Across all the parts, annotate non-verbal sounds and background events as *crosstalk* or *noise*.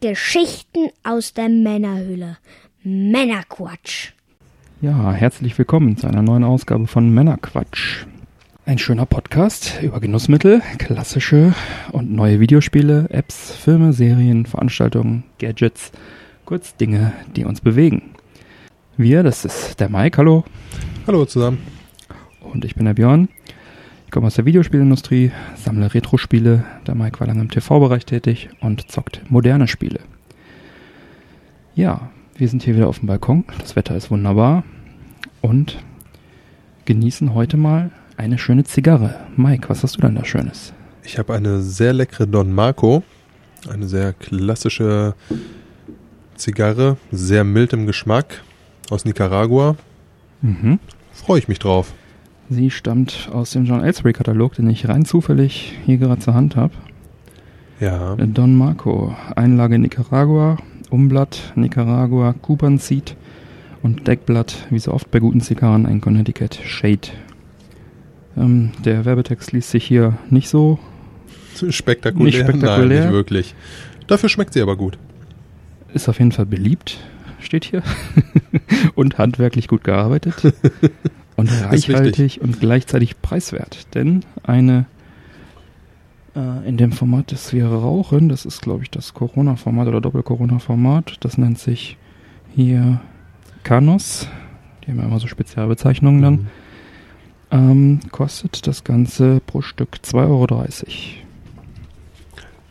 Geschichten aus der Männerhöhle. Männerquatsch. Ja, herzlich willkommen zu einer neuen Ausgabe von Männerquatsch. Ein schöner Podcast über Genussmittel, klassische und neue Videospiele, Apps, Filme, Serien, Veranstaltungen, Gadgets, kurz Dinge, die uns bewegen. Wir, das ist der Mike, hallo. Hallo zusammen. Und ich bin der Björn. Ich komme aus der Videospielindustrie, sammle Retro-Spiele. Der Mike war lange im TV-Bereich tätig und zockt moderne Spiele. Ja, wir sind hier wieder auf dem Balkon. Das Wetter ist wunderbar. Und genießen heute mal eine schöne Zigarre. Mike, was hast du denn da Schönes? Ich habe eine sehr leckere Don Marco. Eine sehr klassische Zigarre. Sehr mild im Geschmack. Aus Nicaragua. Mhm. Freue ich mich drauf. Sie stammt aus dem John Ellsbury Katalog, den ich rein zufällig hier gerade zur Hand habe. Ja. Don Marco, Einlage Nicaragua, Umblatt Nicaragua, Kuban Seed und Deckblatt, wie so oft bei guten Zigarren, ein Connecticut Shade. Ähm, der Werbetext liest sich hier nicht so spektakulär. Nicht spektakulär. Nein, nicht wirklich. Dafür schmeckt sie aber gut. Ist auf jeden Fall beliebt, steht hier. *laughs* und handwerklich gut gearbeitet. *laughs* und reichhaltig und gleichzeitig preiswert. Denn eine äh, in dem Format, das wir rauchen, das ist glaube ich das Corona-Format oder Doppel-Corona-Format, das nennt sich hier Canos. Die haben ja immer so Spezialbezeichnungen dann. Mhm. Ähm, kostet das Ganze pro Stück 2,30 Euro.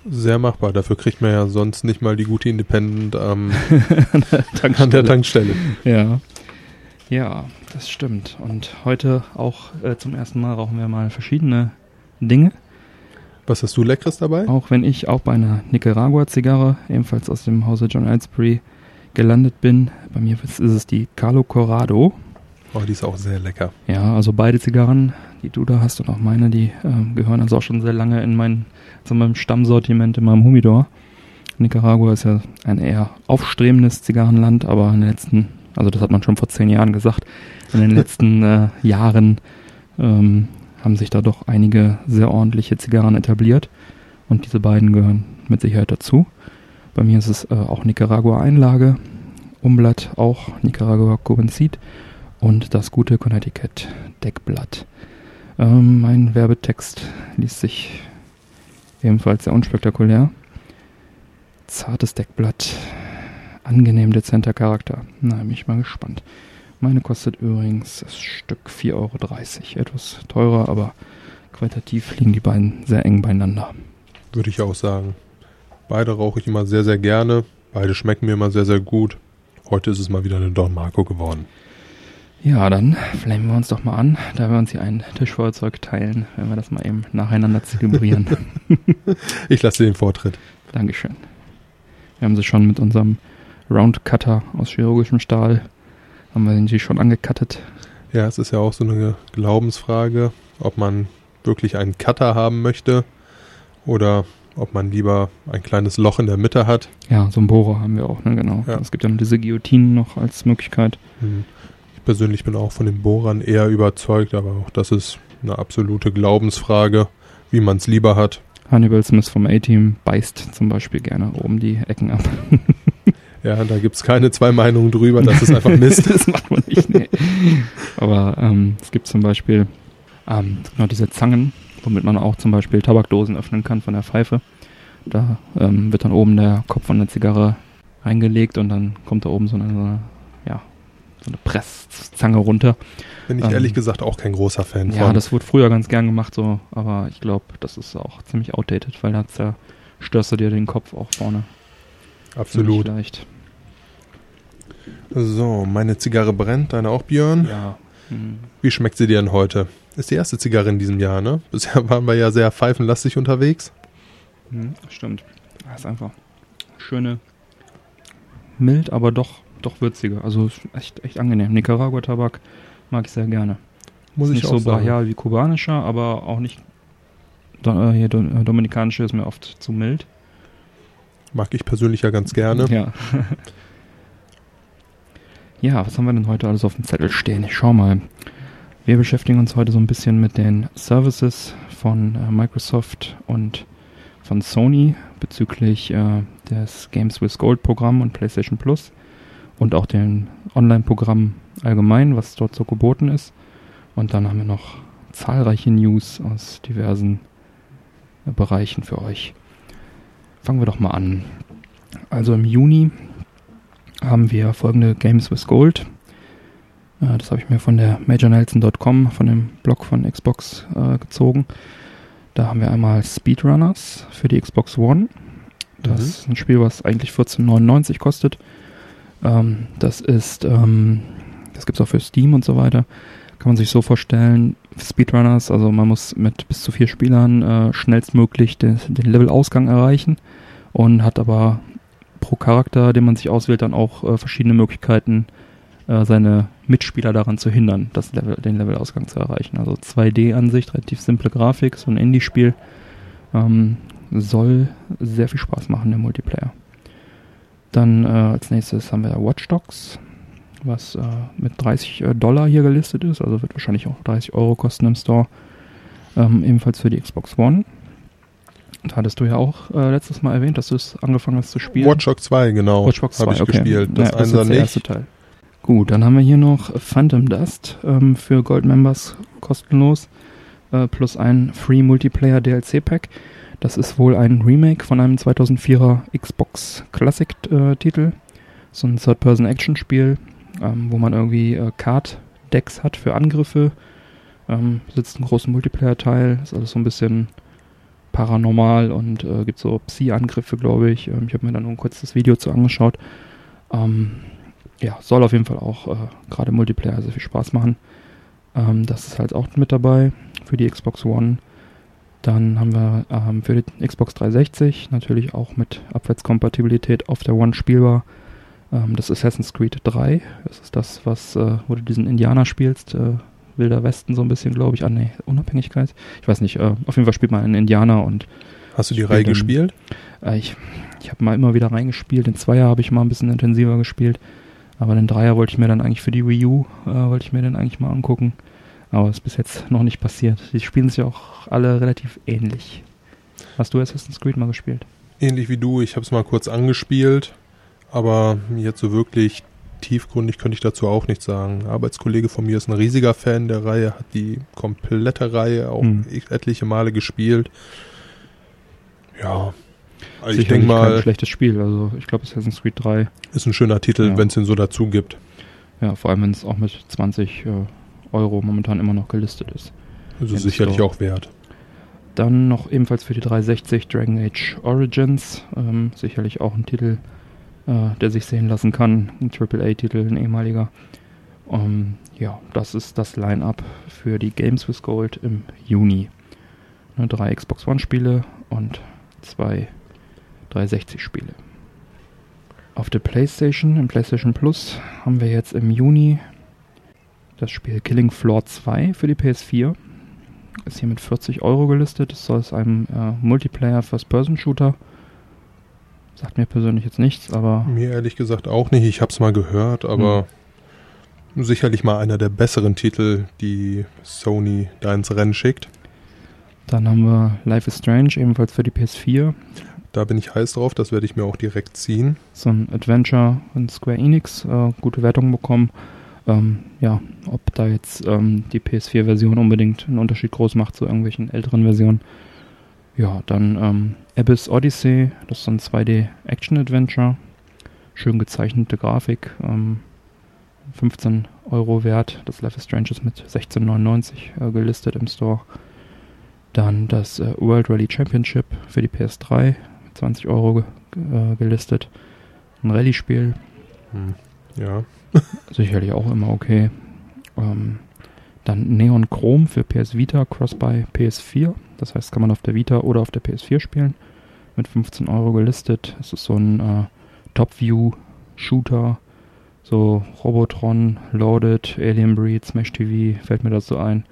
Sehr machbar. Dafür kriegt man ja sonst nicht mal die gute Independent ähm, *laughs* Tankstelle. an der Tankstelle. Ja. Ja, das stimmt. Und heute auch äh, zum ersten Mal rauchen wir mal verschiedene Dinge. Was hast du Leckeres dabei? Auch wenn ich auch bei einer Nicaragua-Zigarre, ebenfalls aus dem Hause John Ellsbury, gelandet bin. Bei mir ist ist es die Carlo Corrado. Oh, die ist auch sehr lecker. Ja, also beide Zigarren, die du da hast und auch meine, die ähm, gehören also auch schon sehr lange in mein, zu meinem Stammsortiment in meinem Humidor. Nicaragua ist ja ein eher aufstrebendes Zigarrenland, aber in den letzten, also das hat man schon vor zehn Jahren gesagt, in den *laughs* letzten äh, Jahren ähm, haben sich da doch einige sehr ordentliche Zigarren etabliert und diese beiden gehören mit Sicherheit dazu. Bei mir ist es äh, auch Nicaragua Einlage, Umblatt auch Nicaragua Seed und das gute Connecticut Deckblatt. Ähm, mein Werbetext liest sich ebenfalls sehr unspektakulär. Zartes Deckblatt, angenehm dezenter Charakter. Na, bin ich mal gespannt. Meine kostet übrigens das Stück 4,30 Euro. Etwas teurer, aber qualitativ liegen die beiden sehr eng beieinander. Würde ich auch sagen. Beide rauche ich immer sehr, sehr gerne. Beide schmecken mir immer sehr, sehr gut. Heute ist es mal wieder eine Don Marco geworden. Ja, dann flammen wir uns doch mal an, da wir uns hier ein Tischfeuerzeug teilen, wenn wir das mal eben nacheinander zelebrieren. *laughs* Ich lasse den Vortritt. Dankeschön. Wir haben sie schon mit unserem Roundcutter aus chirurgischem Stahl, haben wir den sie schon angekattet. Ja, es ist ja auch so eine Glaubensfrage, ob man wirklich einen Cutter haben möchte oder ob man lieber ein kleines Loch in der Mitte hat. Ja, so einen Bohrer haben wir auch, ne, genau. Ja. Es gibt ja noch diese Guillotinen noch als Möglichkeit. Ich persönlich bin auch von den Bohrern eher überzeugt, aber auch das ist eine absolute Glaubensfrage, wie man es lieber hat. Hannibal Smith vom A-Team beißt zum Beispiel gerne oben die Ecken ab. *laughs* Ja, da gibt's keine zwei Meinungen drüber, das ist einfach Mist. *laughs* das macht man nicht, nee. Aber ähm, es gibt zum Beispiel ähm, genau diese Zangen, womit man auch zum Beispiel Tabakdosen öffnen kann von der Pfeife. Da ähm, wird dann oben der Kopf von der Zigarre reingelegt und dann kommt da oben so eine, so eine ja, so eine Presszange runter. Bin ich Ähm, ehrlich gesagt auch kein großer Fan Ja, von. das wurde früher ganz gern gemacht, so, aber ich glaube, das ist auch ziemlich outdated, weil da zerstörst du dir den Kopf auch vorne. Absolut. Leicht. So, meine Zigarre brennt, deine auch, Björn. Ja. Hm. Wie schmeckt sie dir denn heute? Ist die erste Zigarre in diesem Jahr, ne? Bisher *laughs* waren wir ja sehr pfeifenlastig unterwegs. Hm, stimmt. Das ist einfach schöne, mild, aber doch, doch würzige. Also echt, echt angenehm. Nicaragua-Tabak mag ich sehr gerne. Muss ist ich nicht auch so sagen. brachial wie kubanischer, aber auch nicht. Do, äh, hier, do, äh, dominikanische ist mir oft zu mild. Mag ich persönlich ja ganz gerne. Ja. *laughs* ja, was haben wir denn heute alles auf dem Zettel stehen? Ich schau mal. Wir beschäftigen uns heute so ein bisschen mit den Services von äh, Microsoft und von Sony bezüglich äh, das Games with Gold Programm und PlayStation Plus und auch den Online-Programm allgemein, was dort so geboten ist. Und dann haben wir noch zahlreiche News aus diversen äh, Bereichen für euch. Fangen wir doch mal an. Also im Juni haben wir folgende Games with Gold. Äh, das habe ich mir von der MajorNelson.com, von dem Blog von Xbox äh, gezogen. Da haben wir einmal Speedrunners für die Xbox One. Das mhm. ist ein Spiel, was eigentlich 14,99 kostet. Ähm, das ist, ähm, das gibt es auch für Steam und so weiter. Kann man sich so vorstellen, Speedrunners, also man muss mit bis zu vier Spielern äh, schnellstmöglich den, den Levelausgang erreichen und hat aber pro Charakter, den man sich auswählt, dann auch äh, verschiedene Möglichkeiten, äh, seine Mitspieler daran zu hindern, das Level, den Levelausgang zu erreichen. Also 2D-Ansicht, relativ simple Grafik, so ein Indie-Spiel. Ähm, soll sehr viel Spaß machen, der Multiplayer. Dann äh, als nächstes haben wir Watch Dogs, was äh, mit 30 äh, Dollar hier gelistet ist, also wird wahrscheinlich auch 30 Euro kosten im Store. Ähm, ebenfalls für die Xbox One. Da hattest du ja auch äh, letztes Mal erwähnt, dass du es angefangen hast zu spielen. Watch Dogs 2, genau. Watch Dogs 2, habe ich okay. gespielt. Das ja, das ist der erste nicht. Teil. Gut, dann haben wir hier noch Phantom Dust ähm, für Gold Members kostenlos äh, plus ein Free Multiplayer DLC Pack. Das ist wohl ein Remake von einem 2004er Xbox Classic äh, Titel. So ein Third-Person-Action-Spiel, ähm, wo man irgendwie äh, Card-Decks hat für Angriffe. Ähm, sitzt einen großen Multiplayer-Teil. Ist alles so ein bisschen paranormal und äh, gibt so Psi-Angriffe, glaube ich. Ähm, ich habe mir dann nur ein kurzes Video zu angeschaut. Ähm, ja, soll auf jeden Fall auch äh, gerade Multiplayer sehr viel Spaß machen. Ähm, das ist halt auch mit dabei für die Xbox One. Dann haben wir ähm, für die Xbox 360 natürlich auch mit Abwärtskompatibilität auf der One spielbar. Ähm, das Assassin's Creed 3. Das ist das, was, äh, wo du diesen Indianer spielst. Wilder Westen so ein bisschen, glaube ich. Ah, nee, Unabhängigkeit. Ich weiß nicht. Äh, auf jeden Fall spielt man einen Indianer und Hast du die Reihe gespielt? äh, ich ich habe mal immer wieder reingespielt. Den Zweier habe ich mal ein bisschen intensiver gespielt. Aber den Dreier wollte ich mir dann eigentlich für die Wii U, äh, wollte ich mir den eigentlich mal angucken. Aber ist bis jetzt noch nicht passiert. Die spielen sich auch alle relativ ähnlich. Hast du Assassin's Creed mal gespielt? Ähnlich wie du. Ich habe es mal kurz angespielt, aber jetzt so wirklich tiefgründig könnte ich dazu auch nichts sagen. Ein Arbeitskollege von mir ist ein riesiger Fan der Reihe, hat die komplette Reihe auch Hm. etliche Male gespielt. Ja, also ich denke kein mal, schlechtes Spiel. Also ich glaube Assassin's Creed 3, ist ein schöner Titel, Ja. wenn es ihn so dazu gibt. ja, vor allem wenn es auch mit 20 äh, Euro momentan immer noch gelistet ist. Also sicherlich auch wert. Dann noch ebenfalls für die 360 Dragon Age Origins. Ähm, sicherlich auch ein Titel, äh, der sich sehen lassen kann. Ein AAA-Titel, ein ehemaliger. Ähm, ja, das ist das Line-Up für die Games with Gold im Juni. Ne, drei Xbox One-Spiele und zwei 360-Spiele. Auf der PlayStation, im PlayStation Plus, haben wir jetzt im Juni das Spiel Killing Floor 2 für die PS4 ist hier mit 40 Euro gelistet. Es soll es einem äh, Multiplayer First-Person-Shooter. Sagt mir persönlich jetzt nichts, aber Mir ehrlich gesagt auch nicht. Ich habe es mal gehört, aber Hm. sicherlich mal einer der besseren Titel, die Sony da ins Rennen schickt. dann haben wir Life is Strange, ebenfalls für die PS4. Da bin ich heiß drauf, das werde ich mir auch direkt ziehen. So ein Adventure von Square Enix, äh, gute Wertungen bekommen. Ähm, ja, ob da jetzt ähm, die PS4-Version unbedingt einen Unterschied groß macht zu irgendwelchen älteren Versionen. Ja, dann ähm, Abyss Odyssey, das ist ein 2D-Action-Adventure. Schön gezeichnete Grafik, ähm, 15 Euro wert. Das Life is Strange ist mit 16,99 äh, gelistet im Store. Dann das äh, World Rally Championship für die PS3, 20 Euro äh, gelistet. Ein Rallye-Spiel, Hm. Ja, *laughs* sicherlich auch immer okay. Ähm, dann Neon Chrome für PS Vita, Cross-Buy PS4. Das heißt, kann man auf der Vita oder auf der PS4 spielen. Mit 15 Euro gelistet. Es ist so ein äh, Top-View-Shooter. So Robotron, Loaded, Alien Breed, Smash TV, fällt mir das so ein.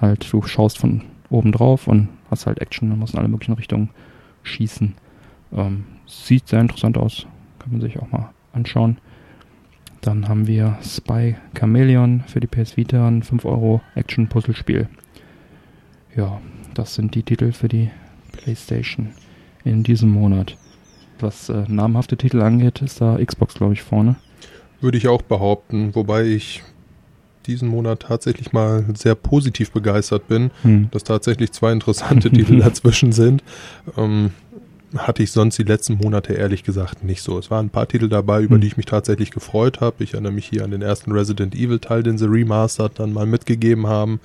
Halt, du schaust von oben drauf und hast halt Action und musst in alle möglichen Richtungen schießen. Ähm, sieht sehr interessant aus. Kann man sich auch mal anschauen. Dann haben wir Spy Chameleon für die PS Vita, ein 5 Euro Action-Puzzlespiel. Ja, das sind die Titel für die PlayStation in diesem Monat. was äh, namhafte Titel angeht, ist da Xbox, glaube ich, vorne. Würde ich auch behaupten, wobei ich diesen Monat tatsächlich mal sehr positiv begeistert bin, hm. dass tatsächlich zwei interessante *laughs* Titel dazwischen sind. Ähm, hatte ich sonst die letzten Monate ehrlich gesagt nicht so. Es waren ein paar Titel dabei, über hm. die ich mich tatsächlich gefreut habe. Ich erinnere mich hier an den ersten Resident Evil Teil, den sie remastered dann mal mitgegeben haben.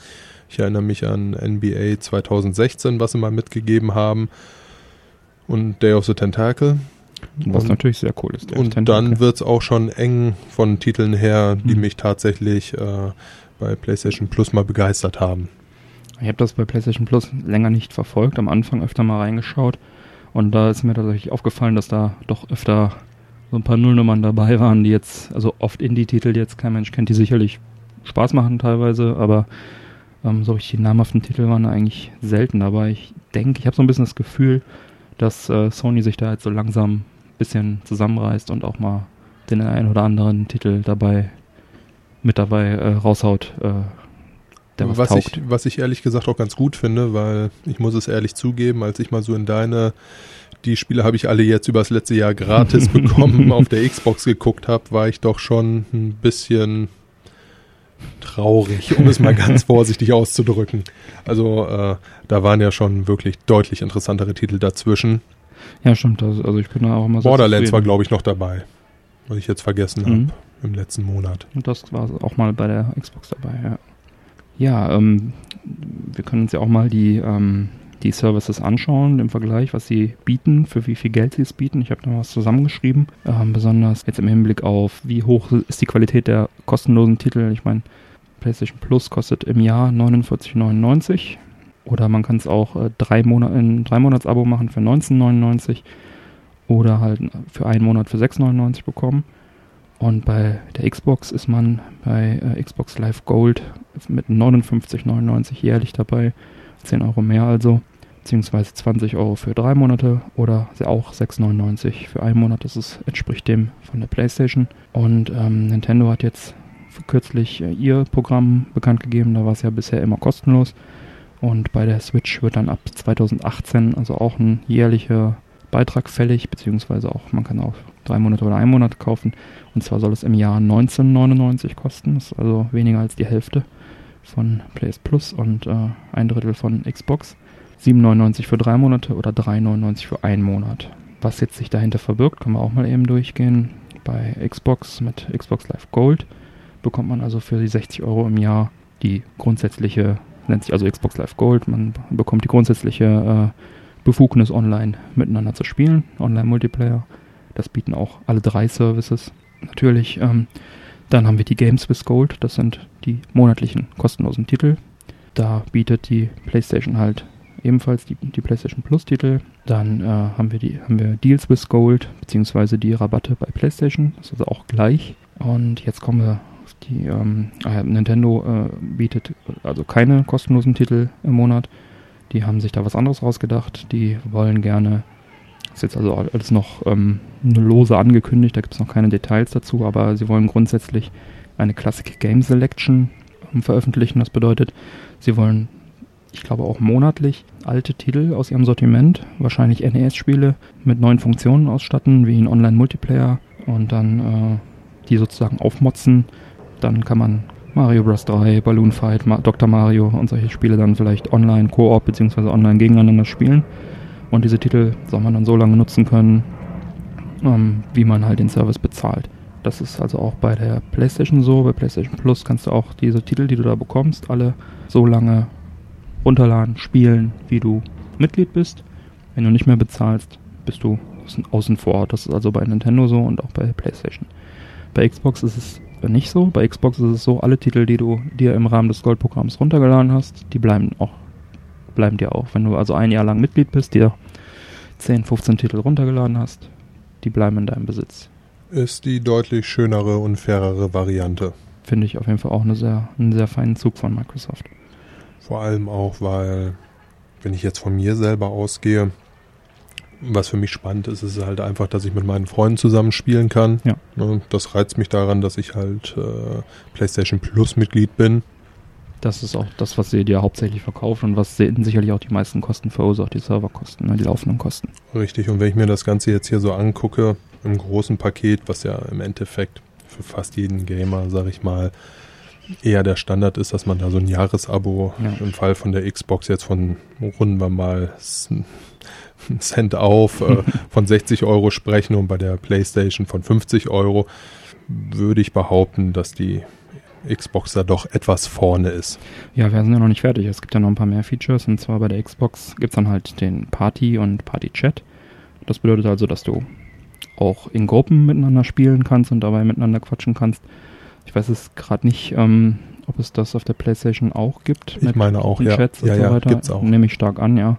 Ich erinnere mich an NBA 2016, was sie mal mitgegeben haben. Und Day of the Tentacle. Was und, natürlich sehr cool ist. Und dann wird es auch schon eng von Titeln her, die hm. mich tatsächlich äh, bei PlayStation Plus mal begeistert haben. Ich habe das bei PlayStation Plus länger nicht verfolgt, am Anfang öfter mal reingeschaut. Und da ist mir tatsächlich aufgefallen, dass da doch öfter so ein paar Nullnummern dabei waren, die jetzt, also oft Indie-Titel, die jetzt kein Mensch kennt, die sicherlich Spaß machen teilweise, aber ähm, so richtig namhaften Titel waren eigentlich selten dabei. Ich denke, ich habe so ein bisschen das Gefühl, dass äh, Sony sich da jetzt so langsam ein bisschen zusammenreißt und auch mal den einen oder anderen Titel dabei mit dabei äh, raushaut, äh, der was, was taugt. Ich, was ich ehrlich gesagt auch ganz gut finde, weil ich muss es ehrlich zugeben, als ich mal so in deine die Spiele habe ich alle jetzt übers letzte Jahr gratis *laughs* bekommen, auf der Xbox geguckt habe, war ich doch schon ein bisschen traurig, um es mal ganz *laughs* vorsichtig auszudrücken. Also äh, da waren ja schon wirklich deutlich interessantere Titel dazwischen. Ja, stimmt. Also, also ich bin da auch immer so Borderlands war, glaube ich, noch dabei, was ich jetzt vergessen mhm. habe im letzten Monat. Und das war auch mal bei der Xbox dabei, ja. Ja, ähm, wir können uns ja auch mal die, ähm, die Services anschauen im Vergleich, was sie bieten, für wie viel Geld sie es bieten. Ich habe da was zusammengeschrieben, ähm, besonders jetzt im Hinblick auf, wie hoch ist die Qualität der kostenlosen Titel. Ich meine, PlayStation Plus kostet im Jahr 49,99 oder man kann es auch äh, drei Monate in drei Monats Abo machen für 19,99 oder halt für einen Monat für 6,99 bekommen. Und bei der Xbox ist man bei äh, Xbox Live Gold mit 59,99 jährlich dabei. 10 Euro mehr also. Beziehungsweise 20 Euro für drei Monate oder auch 6,99 für einen Monat. Das ist, entspricht dem von der PlayStation. Und ähm, Nintendo hat jetzt kürzlich äh, ihr Programm bekannt gegeben. Da war es ja bisher immer kostenlos. Und bei der Switch wird dann ab 2018 also auch ein jährlicher Beitrag fällig, beziehungsweise auch, man kann auch drei Monate oder einen Monat kaufen. Und zwar soll es im Jahr 1999 kosten. Das ist also weniger als die Hälfte von PS Plus und äh, ein Drittel von Xbox. 7,99 für drei Monate oder 3,99 für einen Monat. Was jetzt sich dahinter verbirgt, können wir auch mal eben durchgehen. Bei Xbox mit Xbox Live Gold bekommt man also für die 60 Euro im Jahr die grundsätzliche, nennt sich also Xbox Live Gold, man bekommt die grundsätzliche äh, Befugnis online miteinander zu spielen, Online-Multiplayer. Das bieten auch alle drei Services. Natürlich, ähm, dann haben wir die Games with Gold, das sind die monatlichen kostenlosen Titel. Da bietet die PlayStation halt ebenfalls die, die PlayStation Plus Titel. Dann äh, haben, wir die, haben wir Deals with Gold, beziehungsweise die Rabatte bei PlayStation. Das ist also auch gleich. Und jetzt kommen wir auf die, ähm, äh, Nintendo äh, bietet also keine kostenlosen Titel im Monat. Die haben sich da was anderes rausgedacht. Die wollen gerne, das ist jetzt also alles noch ähm, lose angekündigt, da gibt es noch keine Details dazu, aber sie wollen grundsätzlich eine Classic Game Selection ähm, veröffentlichen. Das bedeutet, sie wollen, ich glaube auch monatlich, alte Titel aus ihrem Sortiment, wahrscheinlich NES-Spiele, mit neuen Funktionen ausstatten, wie ein Online-Multiplayer und dann äh, die sozusagen aufmotzen. Dann kann man Mario Bros. 3, Balloon Fight, Ma Dr. Mario und solche Spiele dann vielleicht online Koop bzw. online gegeneinander spielen. Und diese Titel soll man dann so lange nutzen können, ähm, wie man halt den Service bezahlt. Das ist also auch bei der PlayStation so. Bei PlayStation Plus kannst du auch diese Titel, die du da bekommst, alle so lange runterladen, spielen, wie du Mitglied bist. Wenn du nicht mehr bezahlst, bist du außen vor. Das ist also bei Nintendo so und auch bei PlayStation. Bei Xbox ist es nicht so. Bei Xbox ist es so, alle Titel, die du dir im Rahmen des Goldprogramms runtergeladen hast, die bleiben auch, bleiben dir auch. Wenn du also ein Jahr lang Mitglied bist, dir 10, 15 Titel runtergeladen hast, die bleiben in deinem Besitz. Ist die deutlich schönere und fairere Variante. Finde ich auf jeden Fall auch eine sehr, einen sehr feinen Zug von Microsoft. Vor allem auch, weil, wenn ich jetzt von mir selber ausgehe, was für mich spannend ist, ist halt einfach, dass ich mit meinen Freunden zusammen spielen kann. Ja. Ne, das reizt mich daran, dass ich halt äh, PlayStation Plus Mitglied bin. Das ist auch das, was sie dir hauptsächlich verkaufen und was sicherlich auch die meisten Kosten verursacht, die Serverkosten, ne, die laufenden Kosten. Richtig, und wenn ich mir das Ganze jetzt hier so angucke, im großen Paket, was ja im Endeffekt für fast jeden Gamer, sag ich mal, eher der Standard ist, dass man da so ein Jahresabo ja. im Fall von der Xbox jetzt von runden wir mal Cent auf äh, *laughs* von 60 Euro sprechen und bei der PlayStation von 50 Euro würde ich behaupten, dass die Xbox da doch etwas vorne ist. Ja, wir sind ja noch nicht fertig. Es gibt ja noch ein paar mehr Features und zwar bei der Xbox gibt es dann halt den Party und Party-Chat. Das bedeutet also, dass du auch in Gruppen miteinander spielen kannst und dabei miteinander quatschen kannst. Ich weiß es gerade nicht, ähm, ob es das auf der PlayStation auch gibt. Ich meine auch, ja. Chats ja, und ja, so weiter. Gibt's auch. Nehme ich stark an, ja.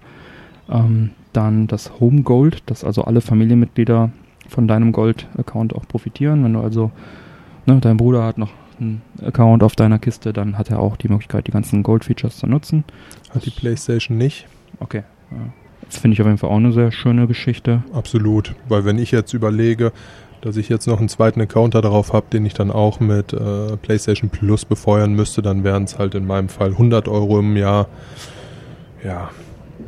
Ähm, dann das Home Gold, dass also alle Familienmitglieder von deinem Gold-Account auch profitieren. Wenn du also, ne, dein Bruder hat noch einen Account auf deiner Kiste, dann hat er auch die Möglichkeit, die ganzen Gold-Features zu nutzen. Hat die PlayStation nicht. Okay. Ja. Das finde ich auf jeden Fall auch eine sehr schöne Geschichte. Absolut, weil wenn ich jetzt überlege, dass ich jetzt noch einen zweiten Account darauf habe, den ich dann auch mit äh, PlayStation Plus befeuern müsste, dann wären es halt in meinem Fall 100 Euro im Jahr. Ja.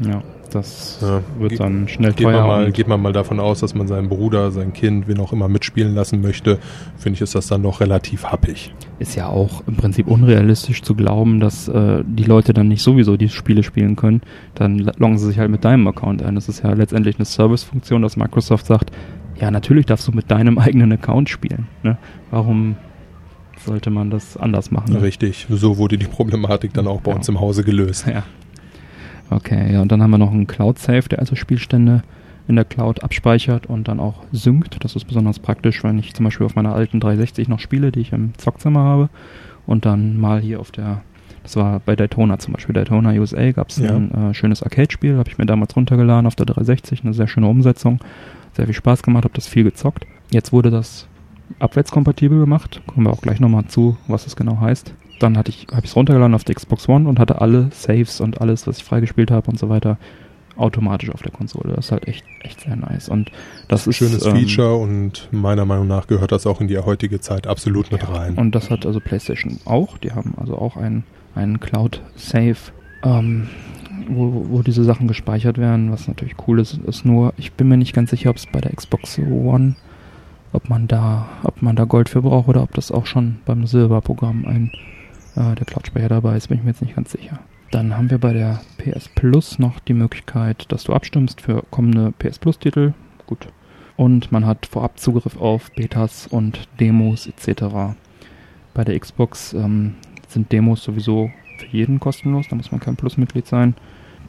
Ja. Das ja, wird dann schnell geht teuer. Man mal, geht man mal davon aus, dass man seinen Bruder, sein Kind, wen auch immer mitspielen lassen möchte, finde ich, ist das dann noch relativ happig. Ist ja auch im Prinzip unrealistisch zu glauben, dass äh, die Leute dann nicht sowieso die Spiele spielen können. Dann loggen sie sich halt mit deinem Account ein. Das ist ja letztendlich eine Servicefunktion, dass Microsoft sagt, ja, natürlich darfst du mit deinem *laughs* eigenen Account spielen. Ne? Warum sollte man das anders machen? Ne? Richtig, so wurde die Problematik dann auch bei ja. uns im Hause gelöst. Ja. Okay, ja, und dann haben wir noch einen Cloud Save, der also Spielstände in der Cloud abspeichert und dann auch synkt. Das ist besonders praktisch, wenn ich zum Beispiel auf meiner alten 360 noch spiele, die ich im Zockzimmer habe und dann mal hier auf der, das war bei Daytona zum Beispiel, Daytona USA gab es ja. ein äh, schönes Arcade-Spiel, habe ich mir damals runtergeladen auf der 360, eine sehr schöne Umsetzung, sehr viel Spaß gemacht, habe das viel gezockt. Jetzt wurde das abwärtskompatibel gemacht, kommen wir auch gleich nochmal zu, was das genau heißt dann hatte ich, habe ich es runtergeladen auf der Xbox One und hatte alle Saves und alles, was ich freigespielt habe und so weiter, automatisch auf der Konsole. Das ist halt echt, echt sehr nice. Und das ist schönes ähm, Feature und meiner Meinung nach gehört das auch in die heutige Zeit absolut mit rein. Und das hat also PlayStation auch. Die haben also auch einen, einen Cloud Save, ähm, wo, wo diese Sachen gespeichert werden. Was natürlich cool ist, ist nur, ich bin mir nicht ganz sicher, ob es bei der Xbox One ob man da, ob man da Gold für braucht oder ob das auch schon beim Silberprogramm ein äh, der Cloud-Speicher dabei ist, bin ich mir jetzt nicht ganz sicher. Dann haben wir bei der PS Plus noch die Möglichkeit, dass du abstimmst für kommende PS Plus-Titel. Gut. Und man hat vorab Zugriff auf Betas und Demos etc. Bei der Xbox ähm, sind Demos sowieso für jeden kostenlos, da muss man kein Plus-Mitglied sein.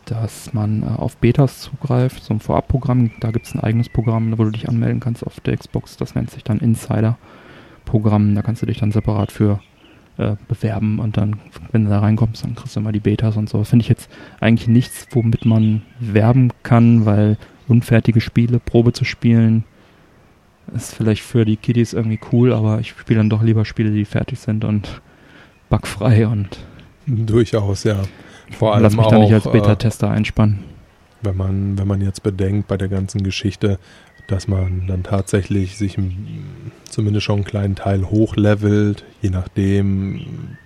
Dass man äh, auf Betas zugreift, so ein Vorabprogramm, da gibt es ein eigenes Programm, wo du dich anmelden kannst auf der Xbox, das nennt sich dann Insider-Programm, da kannst du dich dann separat für äh, bewerben und dann, wenn du da reinkommst, dann kriegst du immer die Betas und so. Finde ich jetzt eigentlich nichts, womit man werben kann, weil unfertige Spiele, Probe zu spielen, ist vielleicht für die Kiddies irgendwie cool, aber ich spiele dann doch lieber Spiele, die fertig sind und bugfrei und durchaus, ja. Vor allem lass mich auch, da nicht als Beta-Tester äh, einspannen. Wenn man, wenn man jetzt bedenkt bei der ganzen Geschichte, dass man dann tatsächlich sich zumindest schon einen kleinen Teil hochlevelt, je nachdem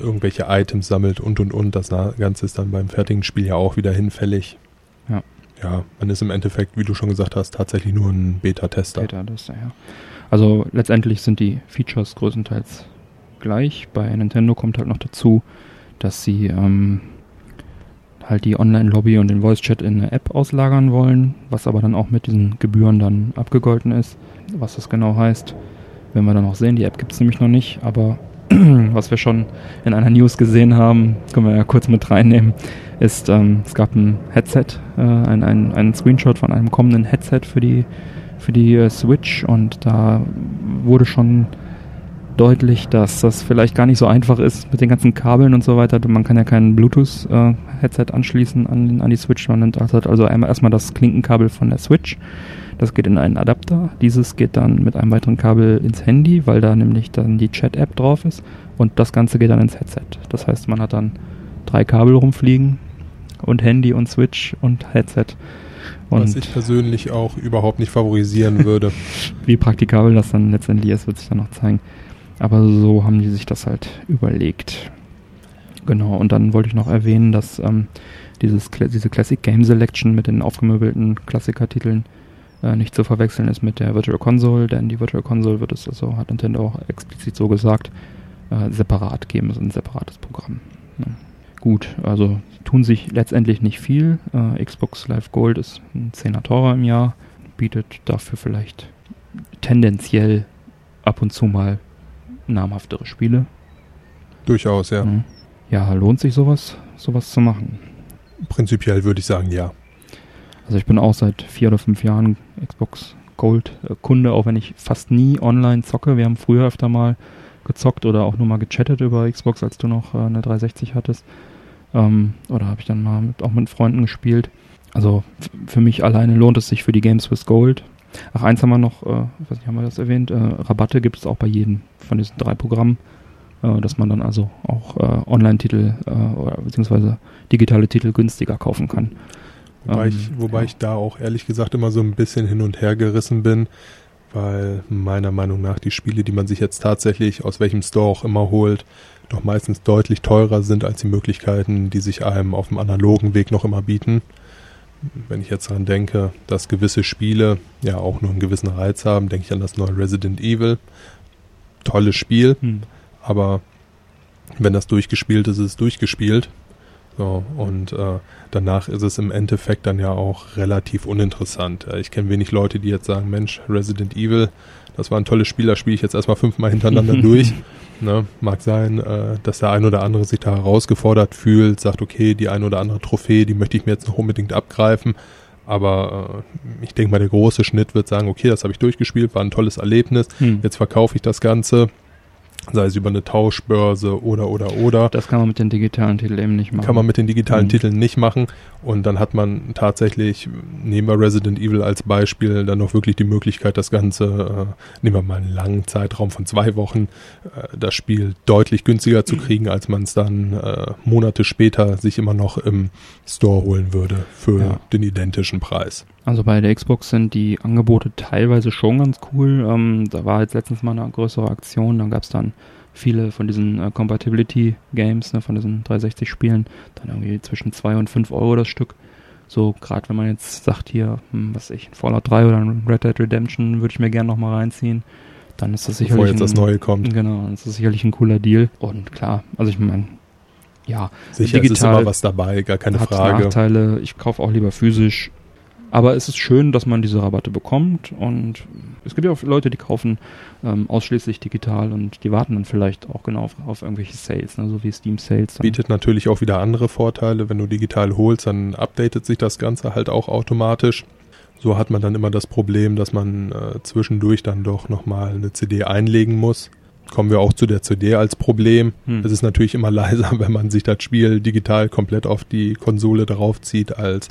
irgendwelche Items sammelt und und und. Das Ganze ist dann beim fertigen Spiel ja auch wieder hinfällig. Ja. Ja, man ist im Endeffekt, wie du schon gesagt hast, tatsächlich nur ein Beta-Tester. Beta-Tester, ja. Also letztendlich sind die Features größtenteils gleich. Bei Nintendo kommt halt noch dazu, dass sie ähm, halt die Online-Lobby und den Voice-Chat in eine App auslagern wollen, was aber dann auch mit diesen Gebühren dann abgegolten ist. Was das genau heißt, werden wir dann auch sehen. Die App gibt es nämlich noch nicht, aber *clears throat* was wir schon in einer News gesehen haben, können wir ja kurz mit reinnehmen, ist, ähm, es gab ein Headset, äh, ein, ein, ein Screenshot von einem kommenden Headset für die, für die äh, Switch und da wurde schon deutlich, dass das vielleicht gar nicht so einfach ist mit den ganzen Kabeln und so weiter. Man kann ja kein Bluetooth-Headset anschließen an, an die Switch. Man nimmt also einmal erstmal das Klinkenkabel von der Switch. Das geht in einen Adapter. Dieses geht dann mit einem weiteren Kabel ins Handy, weil da nämlich dann die Chat-App drauf ist. Und das Ganze geht dann ins Headset. Das heißt, man hat dann drei Kabel rumfliegen und Handy und Switch und Headset. Und Was ich persönlich auch überhaupt nicht favorisieren würde. *laughs* Wie praktikabel das dann letztendlich ist, wird sich dann noch zeigen. Aber so haben die sich das halt überlegt. Genau, und dann wollte ich noch erwähnen, dass ähm, dieses, diese Classic Game Selection mit den aufgemöbelten Klassikertiteln äh, nicht zu verwechseln ist mit der Virtual Console, denn die Virtual Console wird es, also hat Nintendo auch explizit so gesagt, äh, separat geben, ist ein separates Programm. Ja. Gut, also tun sich letztendlich nicht viel. Äh, Xbox Live Gold ist ein 10er teurer im Jahr, bietet dafür vielleicht tendenziell ab und zu mal namhaftere Spiele. Durchaus, ja. Mhm. Ja, lohnt sich sowas, sowas zu machen? Prinzipiell würde ich sagen, ja. Also ich bin auch seit vier oder fünf Jahren Xbox Gold äh, Kunde, auch wenn ich fast nie online zocke. Wir haben früher öfter mal gezockt oder auch nur mal gechattet über Xbox, als du noch äh, eine 360 hattest. Ähm, oder habe ich dann mal mit, auch mit Freunden gespielt. Also für mich alleine lohnt es sich für die Games with Gold. Ach, eins haben wir noch, äh, ich weiß nicht, haben wir das erwähnt, äh, Rabatte gibt es auch bei jedem von diesen drei Programmen, äh, dass man dann also auch äh, Online-Titel äh, oder beziehungsweise digitale Titel günstiger kaufen kann. Wobei, ähm, ich, wobei ja. ich da auch ehrlich gesagt immer so ein bisschen hin und her gerissen bin, weil meiner Meinung nach die Spiele, die man sich jetzt tatsächlich aus welchem Store auch immer holt, doch meistens deutlich teurer sind als die Möglichkeiten, die sich einem auf dem analogen Weg noch immer bieten. Wenn ich jetzt daran denke, dass gewisse Spiele ja auch nur einen gewissen Reiz haben, denke ich an das neue Resident Evil. Tolles Spiel, hm. aber wenn das durchgespielt ist, ist es durchgespielt. So, und äh, danach ist es im Endeffekt dann ja auch relativ uninteressant. Ich kenne wenig Leute, die jetzt sagen, Mensch, Resident Evil, das war ein tolles Spiel, das spiele ich jetzt erstmal fünfmal hintereinander *laughs* durch. Ne? Mag sein, äh, dass der ein oder andere sich da herausgefordert fühlt, sagt, okay, die ein oder andere Trophäe, die möchte ich mir jetzt noch unbedingt abgreifen. Aber äh, ich denke mal, der große Schnitt wird sagen, okay, das habe ich durchgespielt, war ein tolles Erlebnis, hm. jetzt verkaufe ich das Ganze sei es über eine Tauschbörse oder oder oder. Das kann man mit den digitalen Titeln eben nicht machen. Kann man mit den digitalen mhm. Titeln nicht machen und dann hat man tatsächlich, nehmen wir Resident Evil als Beispiel, dann noch wirklich die Möglichkeit, das Ganze, äh, nehmen wir mal einen langen Zeitraum von zwei Wochen, äh, das Spiel deutlich günstiger zu kriegen, als man es dann äh, Monate später sich immer noch im Store holen würde für ja. den identischen Preis. Also bei der Xbox sind die Angebote teilweise schon ganz cool. Ähm, da war jetzt letztens mal eine größere Aktion, dann gab es dann viele von diesen äh, Compatibility Games, ne, von diesen 360-Spielen, dann irgendwie zwischen 2 und 5 Euro das Stück. So, gerade wenn man jetzt sagt hier, hm, was ich, Fallout 3 oder Red Dead Redemption würde ich mir gerne nochmal reinziehen, dann ist das sicherlich. Bevor jetzt ein, das Neue kommt. Genau, dann ist das sicherlich ein cooler Deal. Und klar, also ich meine, ja, Sicher, digital ist immer was dabei, gar keine hat Frage. Nachteile. Ich kaufe auch lieber physisch. Aber es ist schön, dass man diese Rabatte bekommt und es gibt ja auch Leute, die kaufen ähm, ausschließlich digital und die warten dann vielleicht auch genau auf, auf irgendwelche Sales, ne, so wie Steam Sales. Dann. Bietet natürlich auch wieder andere Vorteile. Wenn du digital holst, dann updatet sich das Ganze halt auch automatisch. So hat man dann immer das Problem, dass man äh, zwischendurch dann doch nochmal eine CD einlegen muss. Kommen wir auch zu der CD als Problem. Hm. Es ist natürlich immer *laughs* leiser, wenn man sich das Spiel digital komplett auf die Konsole draufzieht, als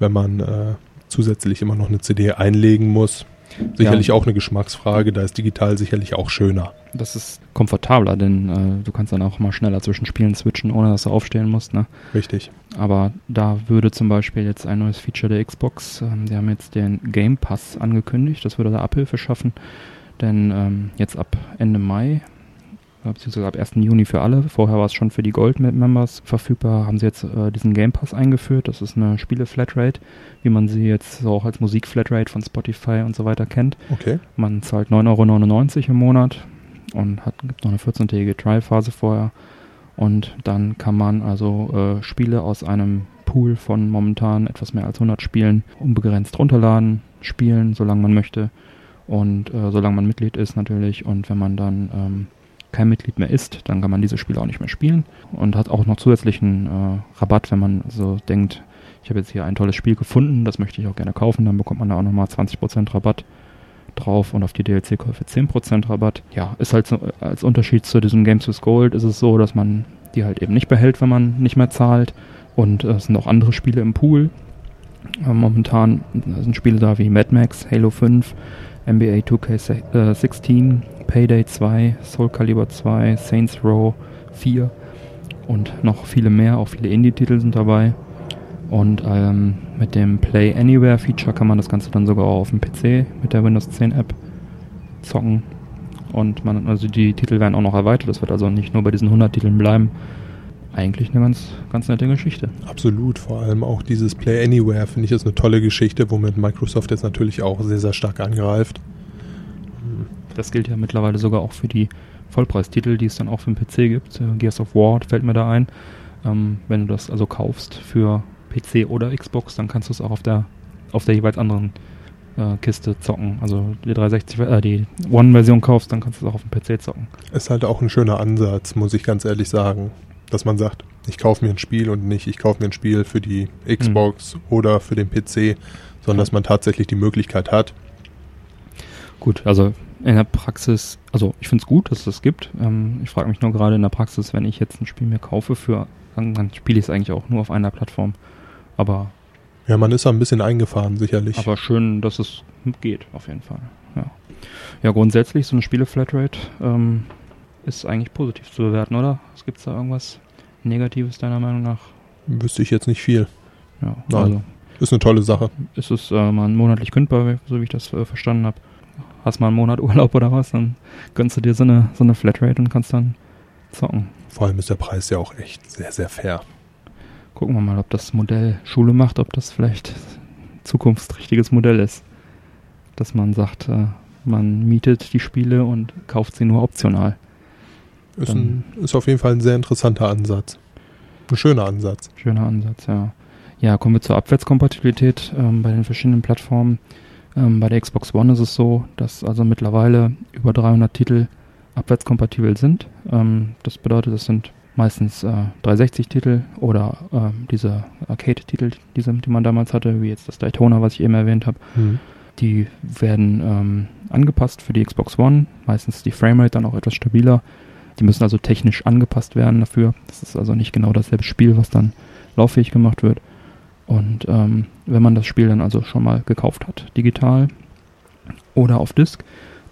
wenn man äh, zusätzlich immer noch eine CD einlegen muss. Sicherlich ja. auch eine Geschmacksfrage, da ist digital sicherlich auch schöner. Das ist komfortabler, denn äh, du kannst dann auch mal schneller zwischen Spielen switchen, ohne dass du aufstehen musst. Ne? Richtig. Aber da würde zum Beispiel jetzt ein neues Feature der Xbox, ähm, die haben jetzt den Game Pass angekündigt, das würde da Abhilfe schaffen. Denn ähm, jetzt ab Ende Mai beziehungsweise ab 1. Juni für alle. Vorher war es schon für die Gold-Members verfügbar. Haben sie jetzt äh, diesen Game Pass eingeführt. Das ist eine Spiele-Flatrate, wie man sie jetzt auch als Musik-Flatrate von Spotify und so weiter kennt. Okay. Man zahlt 9,99 Euro im Monat und hat, gibt noch eine 14-tägige Trial-Phase vorher. Und dann kann man also äh, Spiele aus einem Pool von momentan etwas mehr als 100 Spielen unbegrenzt runterladen, spielen, solange man möchte und äh, solange man Mitglied ist natürlich. Und wenn man dann ähm, kein Mitglied mehr ist, dann kann man diese Spiele auch nicht mehr spielen und hat auch noch zusätzlichen äh, Rabatt, wenn man so denkt, ich habe jetzt hier ein tolles Spiel gefunden, das möchte ich auch gerne kaufen, dann bekommt man da auch nochmal 20% Rabatt drauf und auf die DLC-Käufe 10% Rabatt. Ja, ist halt so, als Unterschied zu diesem Games with Gold ist es so, dass man die halt eben nicht behält, wenn man nicht mehr zahlt und äh, es sind auch andere Spiele im Pool. Äh, momentan sind Spiele da wie Mad Max, Halo 5, NBA 2K16, Payday 2, Soul Calibur 2, Saints Row 4 und noch viele mehr, auch viele Indie-Titel sind dabei. Und ähm, mit dem Play Anywhere Feature kann man das Ganze dann sogar auch auf dem PC mit der Windows 10 App zocken. Und man, also die Titel werden auch noch erweitert. Das wird also nicht nur bei diesen 100 Titeln bleiben. Eigentlich eine ganz, ganz nette Geschichte. Absolut, vor allem auch dieses Play Anywhere finde ich ist eine tolle Geschichte, womit Microsoft jetzt natürlich auch sehr, sehr stark angreift. Das gilt ja mittlerweile sogar auch für die Vollpreistitel, die es dann auch für den PC gibt. Äh, Gears of War fällt mir da ein. Ähm, wenn du das also kaufst für PC oder Xbox, dann kannst du es auch auf der, auf der jeweils anderen äh, Kiste zocken. Also die 360, äh, die One-Version kaufst, dann kannst du es auch auf dem PC zocken. Ist halt auch ein schöner Ansatz, muss ich ganz ehrlich sagen. Dass man sagt, ich kaufe mir ein Spiel und nicht, ich kaufe mir ein Spiel für die Xbox mhm. oder für den PC, sondern dass man tatsächlich die Möglichkeit hat. Gut, also in der Praxis, also ich finde es gut, dass es das gibt. Ähm, ich frage mich nur gerade in der Praxis, wenn ich jetzt ein Spiel mir kaufe für, dann, dann spiele ich es eigentlich auch nur auf einer Plattform. Aber ja, man ist da ein bisschen eingefahren, sicherlich. Aber schön, dass es geht, auf jeden Fall. Ja, ja grundsätzlich, so eine Spiele-Flatrate ähm, ist eigentlich positiv zu bewerten, oder? Es gibt da irgendwas Negatives deiner Meinung nach? Wüsste ich jetzt nicht viel. Ja, Nein. also. Ist eine tolle Sache. Ist es äh, mal monatlich kündbar, so wie ich das äh, verstanden habe. Hast mal einen Monat *laughs* Urlaub oder was, dann gönnst du dir so eine, so eine Flatrate und kannst dann zocken. Vor allem ist der Preis ja auch echt sehr, sehr fair. Gucken wir mal, ob das Modell Schule macht, ob das vielleicht zukunftsträchtiges Modell ist. Dass man sagt, äh, man mietet die Spiele und kauft sie nur optional. Ist, ein, ist auf jeden Fall ein sehr interessanter Ansatz. Ein schöner Ansatz. Schöner Ansatz, ja. Ja, kommen wir zur Abwärtskompatibilität ähm, bei den verschiedenen Plattformen. Ähm, bei der Xbox One ist es so, dass also mittlerweile über 300 Titel abwärtskompatibel sind. Ähm, das bedeutet, es sind meistens äh, 360-Titel oder äh, diese Arcade-Titel, diese, die man damals hatte, wie jetzt das Daytona, was ich eben erwähnt habe. Mhm. Die werden ähm, angepasst für die Xbox One. Meistens die Framerate dann auch etwas stabiler. Die müssen also technisch angepasst werden dafür. Das ist also nicht genau dasselbe Spiel, was dann lauffähig gemacht wird. Und ähm, wenn man das Spiel dann also schon mal gekauft hat, digital oder auf Disk,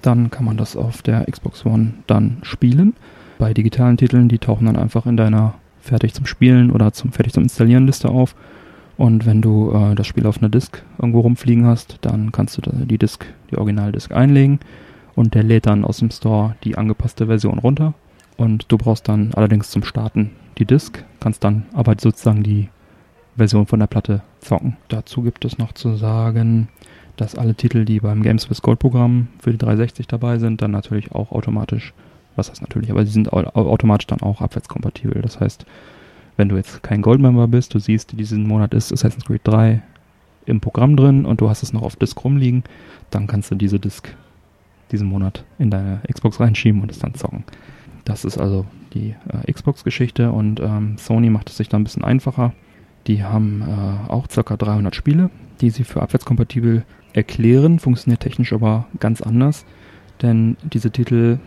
dann kann man das auf der Xbox One dann spielen bei digitalen Titeln, die tauchen dann einfach in deiner fertig zum Spielen oder zum fertig zum Installieren Liste auf. Und wenn du äh, das Spiel auf einer Disk irgendwo rumfliegen hast, dann kannst du die Disk, die Originaldisk einlegen und der lädt dann aus dem Store die angepasste Version runter. Und du brauchst dann allerdings zum Starten die Disk, kannst dann aber sozusagen die Version von der Platte zocken. Dazu gibt es noch zu sagen, dass alle Titel, die beim Games with Gold Programm für die 360 dabei sind, dann natürlich auch automatisch was heißt natürlich, aber sie sind automatisch dann auch abwärtskompatibel. Das heißt, wenn du jetzt kein Goldmember bist, du siehst, diesen Monat ist Assassin's Creed 3 im Programm drin und du hast es noch auf Disk rumliegen, dann kannst du diese Disk diesen Monat in deine Xbox reinschieben und es dann zocken. Das ist also die äh, Xbox-Geschichte und ähm, Sony macht es sich da ein bisschen einfacher. Die haben äh, auch ca. 300 Spiele, die sie für abwärtskompatibel erklären, funktioniert technisch aber ganz anders, denn diese Titel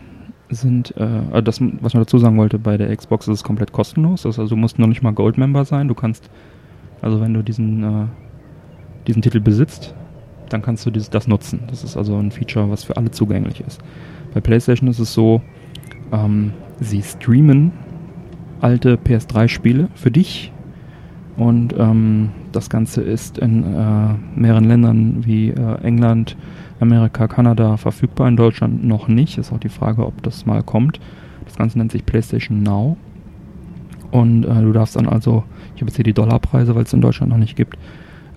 sind, äh, das, was man dazu sagen wollte, bei der Xbox ist es komplett kostenlos. Also du musst noch nicht mal Gold-Member sein. Du kannst, also wenn du diesen, äh, diesen Titel besitzt, dann kannst du dieses, das nutzen. Das ist also ein Feature, was für alle zugänglich ist. Bei PlayStation ist es so, ähm, sie streamen alte PS3-Spiele für dich und ähm, das Ganze ist in äh, mehreren Ländern wie äh, England, Amerika, Kanada verfügbar, in Deutschland noch nicht. Ist auch die Frage, ob das mal kommt. Das Ganze nennt sich PlayStation Now. Und äh, du darfst dann also, ich habe jetzt hier die Dollarpreise, weil es in Deutschland noch nicht gibt.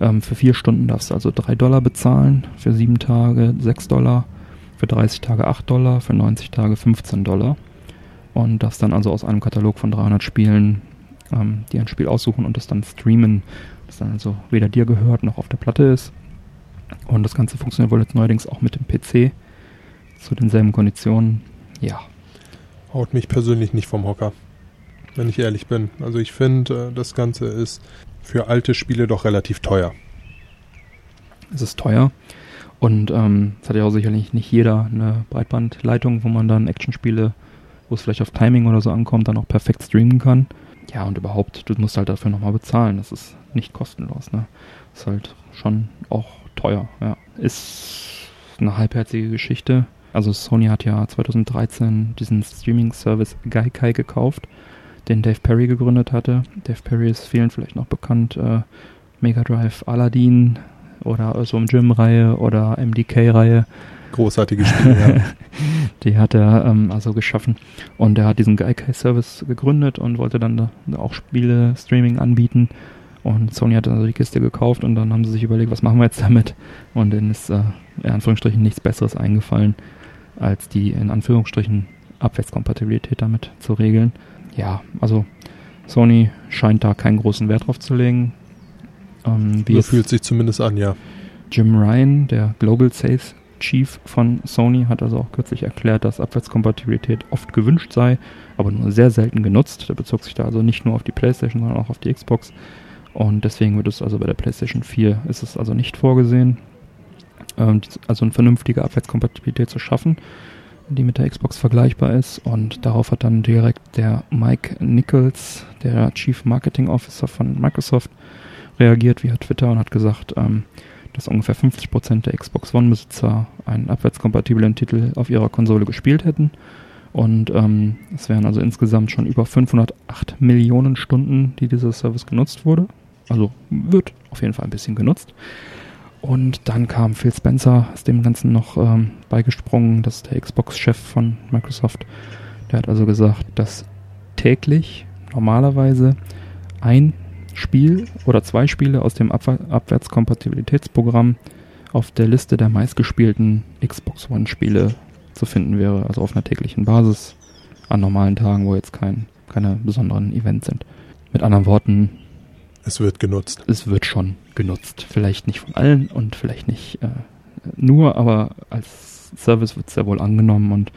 Ähm, für vier Stunden darfst du also drei Dollar bezahlen, für sieben Tage sechs Dollar, für 30 Tage acht Dollar, für 90 Tage 15 Dollar. Und darfst dann also aus einem Katalog von 300 Spielen ähm, dir ein Spiel aussuchen und das dann streamen, das dann also weder dir gehört noch auf der Platte ist. Und das Ganze funktioniert wohl jetzt neuerdings auch mit dem PC zu denselben Konditionen. Ja. Haut mich persönlich nicht vom Hocker, wenn ich ehrlich bin. Also ich finde, äh, das Ganze ist für alte Spiele doch relativ teuer. Es ist teuer. Und ähm, es hat ja auch sicherlich nicht jeder eine Breitbandleitung, wo man dann Actionspiele, wo es vielleicht auf Timing oder so ankommt, dann auch perfekt streamen kann. Ja, und überhaupt, du musst halt dafür nochmal bezahlen. Das ist nicht kostenlos. Ne? ist halt schon auch teuer, ja. Ist eine halbherzige Geschichte. Also Sony hat ja 2013 diesen Streaming-Service Gaikai gekauft, den Dave Perry gegründet hatte. Dave Perry ist vielen vielleicht noch bekannt. Äh, Mega Drive Aladdin oder so im Gym-Reihe oder MDK-Reihe. Großartige *laughs* Spiele, ja. die hat er ähm, also geschaffen. Und er hat diesen Gaikai-Service gegründet und wollte dann da auch Spiele-Streaming anbieten. Und Sony hat also die Kiste gekauft und dann haben sie sich überlegt, was machen wir jetzt damit? Und denen ist äh, in Anführungsstrichen nichts Besseres eingefallen, als die in Anführungsstrichen Abwärtskompatibilität damit zu regeln. Ja, also Sony scheint da keinen großen Wert drauf zu legen. Ähm, wie so fühlt sich zumindest an, ja. Jim Ryan, der Global Sales Chief von Sony, hat also auch kürzlich erklärt, dass Abwärtskompatibilität oft gewünscht sei, aber nur sehr selten genutzt. Der bezog sich da also nicht nur auf die PlayStation, sondern auch auf die Xbox. Und deswegen wird es also bei der PlayStation 4 ist es also nicht vorgesehen, ähm, also eine vernünftige Abwärtskompatibilität zu schaffen, die mit der Xbox vergleichbar ist. Und darauf hat dann direkt der Mike Nichols, der Chief Marketing Officer von Microsoft, reagiert via Twitter und hat gesagt, ähm, dass ungefähr 50% der Xbox One-Besitzer einen abwärtskompatiblen Titel auf ihrer Konsole gespielt hätten. Und ähm, es wären also insgesamt schon über 508 Millionen Stunden, die dieser Service genutzt wurde. Also wird auf jeden Fall ein bisschen genutzt. Und dann kam Phil Spencer, ist dem Ganzen noch ähm, beigesprungen, das ist der Xbox-Chef von Microsoft. Der hat also gesagt, dass täglich normalerweise ein Spiel oder zwei Spiele aus dem Abw Abwärtskompatibilitätsprogramm auf der Liste der meistgespielten Xbox One-Spiele zu finden wäre, also auf einer täglichen Basis an normalen Tagen, wo jetzt kein, keine besonderen Events sind. Mit anderen Worten, es wird genutzt. Es wird schon genutzt. Vielleicht nicht von allen und vielleicht nicht äh, nur, aber als Service wird es sehr wohl angenommen und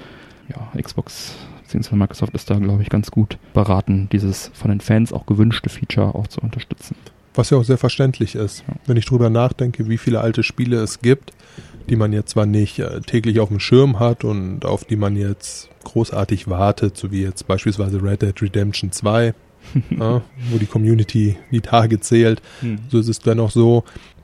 ja, Xbox beziehungsweise Microsoft ist da, glaube ich, ganz gut beraten, dieses von den Fans auch gewünschte Feature auch zu unterstützen. Was ja auch sehr verständlich ist, ja. wenn ich drüber nachdenke, wie viele alte Spiele es gibt, die man jetzt zwar nicht äh, täglich auf dem Schirm hat und auf die man jetzt großartig wartet, so wie jetzt beispielsweise Red Dead Redemption 2, *laughs* ja, wo die Community die Tage zählt. Hm. So ist es dennoch so,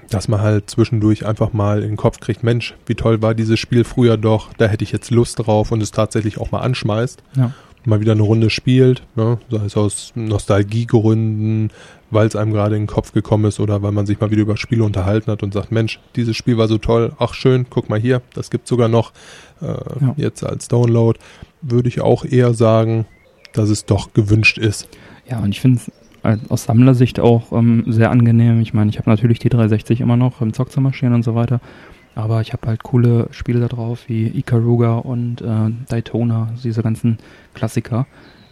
dass man halt zwischendurch einfach mal in den Kopf kriegt, Mensch, wie toll war dieses Spiel früher doch, da hätte ich jetzt Lust drauf und es tatsächlich auch mal anschmeißt. Ja. Mal wieder eine Runde spielt, ne? sei es aus Nostalgiegründen, weil es einem gerade in den Kopf gekommen ist oder weil man sich mal wieder über Spiele unterhalten hat und sagt, Mensch, dieses Spiel war so toll, ach schön, guck mal hier, das gibt sogar noch äh, ja. jetzt als Download, würde ich auch eher sagen, dass es doch gewünscht ist. Ja, und ich finde es aus Sammlersicht auch ähm, sehr angenehm. Ich meine, ich habe natürlich die 360 immer noch im Zockzimmer stehen und so weiter. Aber ich habe halt coole Spiele da drauf, wie Ikaruga und äh, Daytona, diese ganzen Klassiker,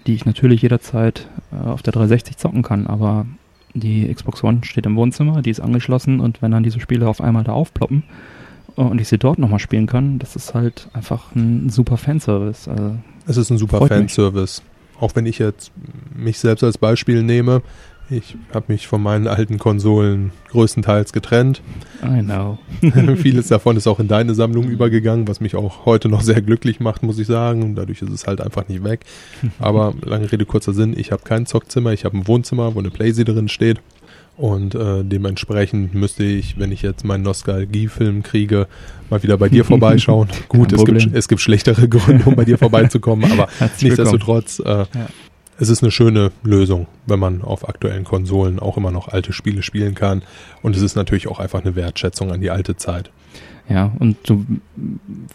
die ich natürlich jederzeit äh, auf der 360 zocken kann. Aber die Xbox One steht im Wohnzimmer, die ist angeschlossen und wenn dann diese Spiele auf einmal da aufploppen äh, und ich sie dort nochmal spielen kann, das ist halt einfach ein super Fanservice. Also, es ist ein super Fanservice. Mich auch wenn ich jetzt mich selbst als Beispiel nehme, ich habe mich von meinen alten Konsolen größtenteils getrennt. I know. *laughs* Vieles davon ist auch in deine Sammlung übergegangen, was mich auch heute noch sehr glücklich macht, muss ich sagen. Dadurch ist es halt einfach nicht weg. *laughs* Aber lange Rede, kurzer Sinn, ich habe kein Zockzimmer, ich habe ein Wohnzimmer, wo eine Playsee drin steht. Und äh, dementsprechend müsste ich, wenn ich jetzt meinen Nostalgiefilm kriege, mal wieder bei dir *laughs* vorbeischauen. Gut, es gibt, es gibt schlechtere Gründe, um bei dir *laughs* vorbeizukommen, aber nichtsdestotrotz, äh, ja. es ist eine schöne Lösung, wenn man auf aktuellen Konsolen auch immer noch alte Spiele spielen kann. Und es ist natürlich auch einfach eine Wertschätzung an die alte Zeit. Ja, und so,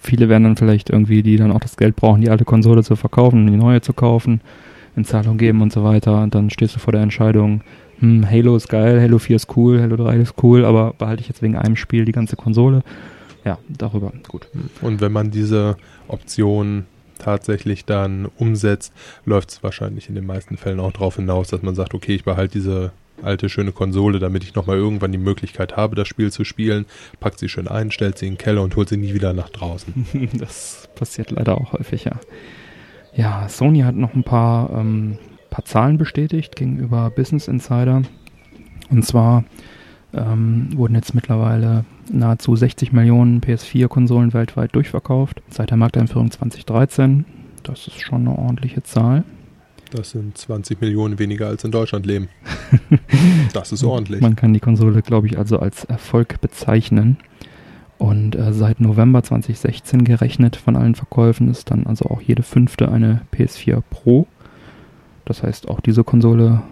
viele werden dann vielleicht irgendwie, die dann auch das Geld brauchen, die alte Konsole zu verkaufen, die neue zu kaufen, in Zahlung geben und so weiter. Und dann stehst du vor der Entscheidung, hm, Halo ist geil, Halo 4 ist cool, Halo 3 ist cool, aber behalte ich jetzt wegen einem Spiel die ganze Konsole. Ja, darüber, gut. Und wenn man diese Option tatsächlich dann umsetzt, läuft es wahrscheinlich in den meisten Fällen auch darauf hinaus, dass man sagt, okay, ich behalte diese alte schöne Konsole, damit ich nochmal irgendwann die Möglichkeit habe, das Spiel zu spielen, packt sie schön ein, stellt sie in den Keller und holt sie nie wieder nach draußen. *laughs* das passiert leider auch häufig, ja. Ja, Sony hat noch ein paar ähm, paar Zahlen bestätigt gegenüber Business Insider. Und zwar ähm, wurden jetzt mittlerweile nahezu 60 Millionen PS4-Konsolen weltweit durchverkauft seit der Markteinführung 2013. Das ist schon eine ordentliche Zahl. Das sind 20 Millionen weniger als in Deutschland leben. *laughs* das ist ordentlich. Man kann die Konsole, glaube ich, also als Erfolg bezeichnen. Und äh, seit November 2016 gerechnet von allen Verkäufen ist dann also auch jede fünfte eine PS4 Pro. Das heißt, auch diese Konsole,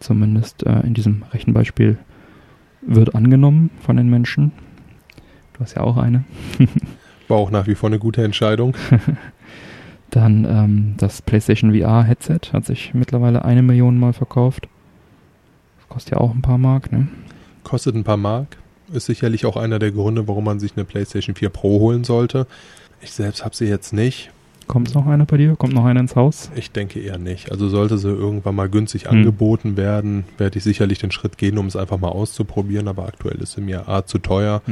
zumindest äh, in diesem Rechenbeispiel, wird angenommen von den Menschen. Du hast ja auch eine. *laughs* War auch nach wie vor eine gute Entscheidung. *laughs* Dann ähm, das PlayStation VR Headset hat sich mittlerweile eine Million Mal verkauft. Kostet ja auch ein paar Mark, ne? Kostet ein paar Mark. Ist sicherlich auch einer der Gründe, warum man sich eine PlayStation 4 Pro holen sollte. Ich selbst habe sie jetzt nicht. Kommt noch einer bei dir? Kommt noch einer ins Haus? Ich denke eher nicht. Also sollte sie irgendwann mal günstig Hm. angeboten werden, werde ich sicherlich den Schritt gehen, um es einfach mal auszuprobieren. Aber aktuell ist sie mir A zu teuer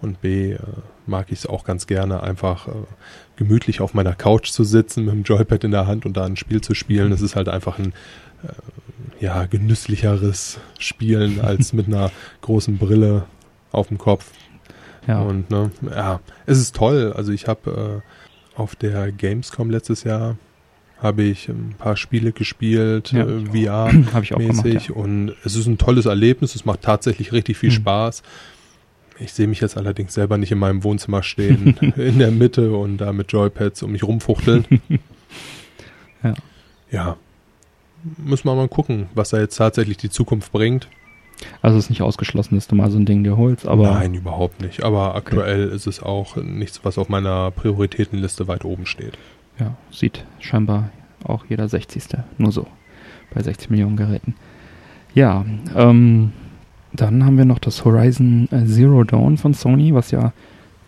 und B äh, mag ich es auch ganz gerne, einfach äh, gemütlich auf meiner Couch zu sitzen mit dem Joypad in der Hand und da ein Spiel zu spielen. Es ist halt einfach ein äh, ja, genüsslicheres Spielen als mit einer großen Brille auf dem Kopf. Ja, Und ne, ja, es ist toll. Also ich habe äh, auf der Gamescom letztes Jahr habe ich ein paar Spiele gespielt, Ja, äh, *clears throat* ich VR habe ich auch gemacht. mäßig Ja. und es ist ein tolles Erlebnis. Es macht tatsächlich richtig viel Mhm. Spaß. Ich sehe mich jetzt allerdings selber nicht in meinem Wohnzimmer *laughs* stehen, in der Mitte und da mit Joypads um mich rumfuchteln. *laughs* Ja. Ja. Müssen wir mal gucken, was da jetzt tatsächlich die Zukunft bringt. Also es ist nicht ausgeschlossen, dass du mal so ein Ding dir holst, aber Nein, überhaupt nicht. Aber aktuell ist es auch nichts, was auf meiner Prioritätenliste weit oben steht. ja, sieht scheinbar auch jeder 60. Nur so. Bei 60 Millionen Geräten. Ja, ähm, dann haben wir noch das Horizon äh, Zero Dawn von Sony, was ja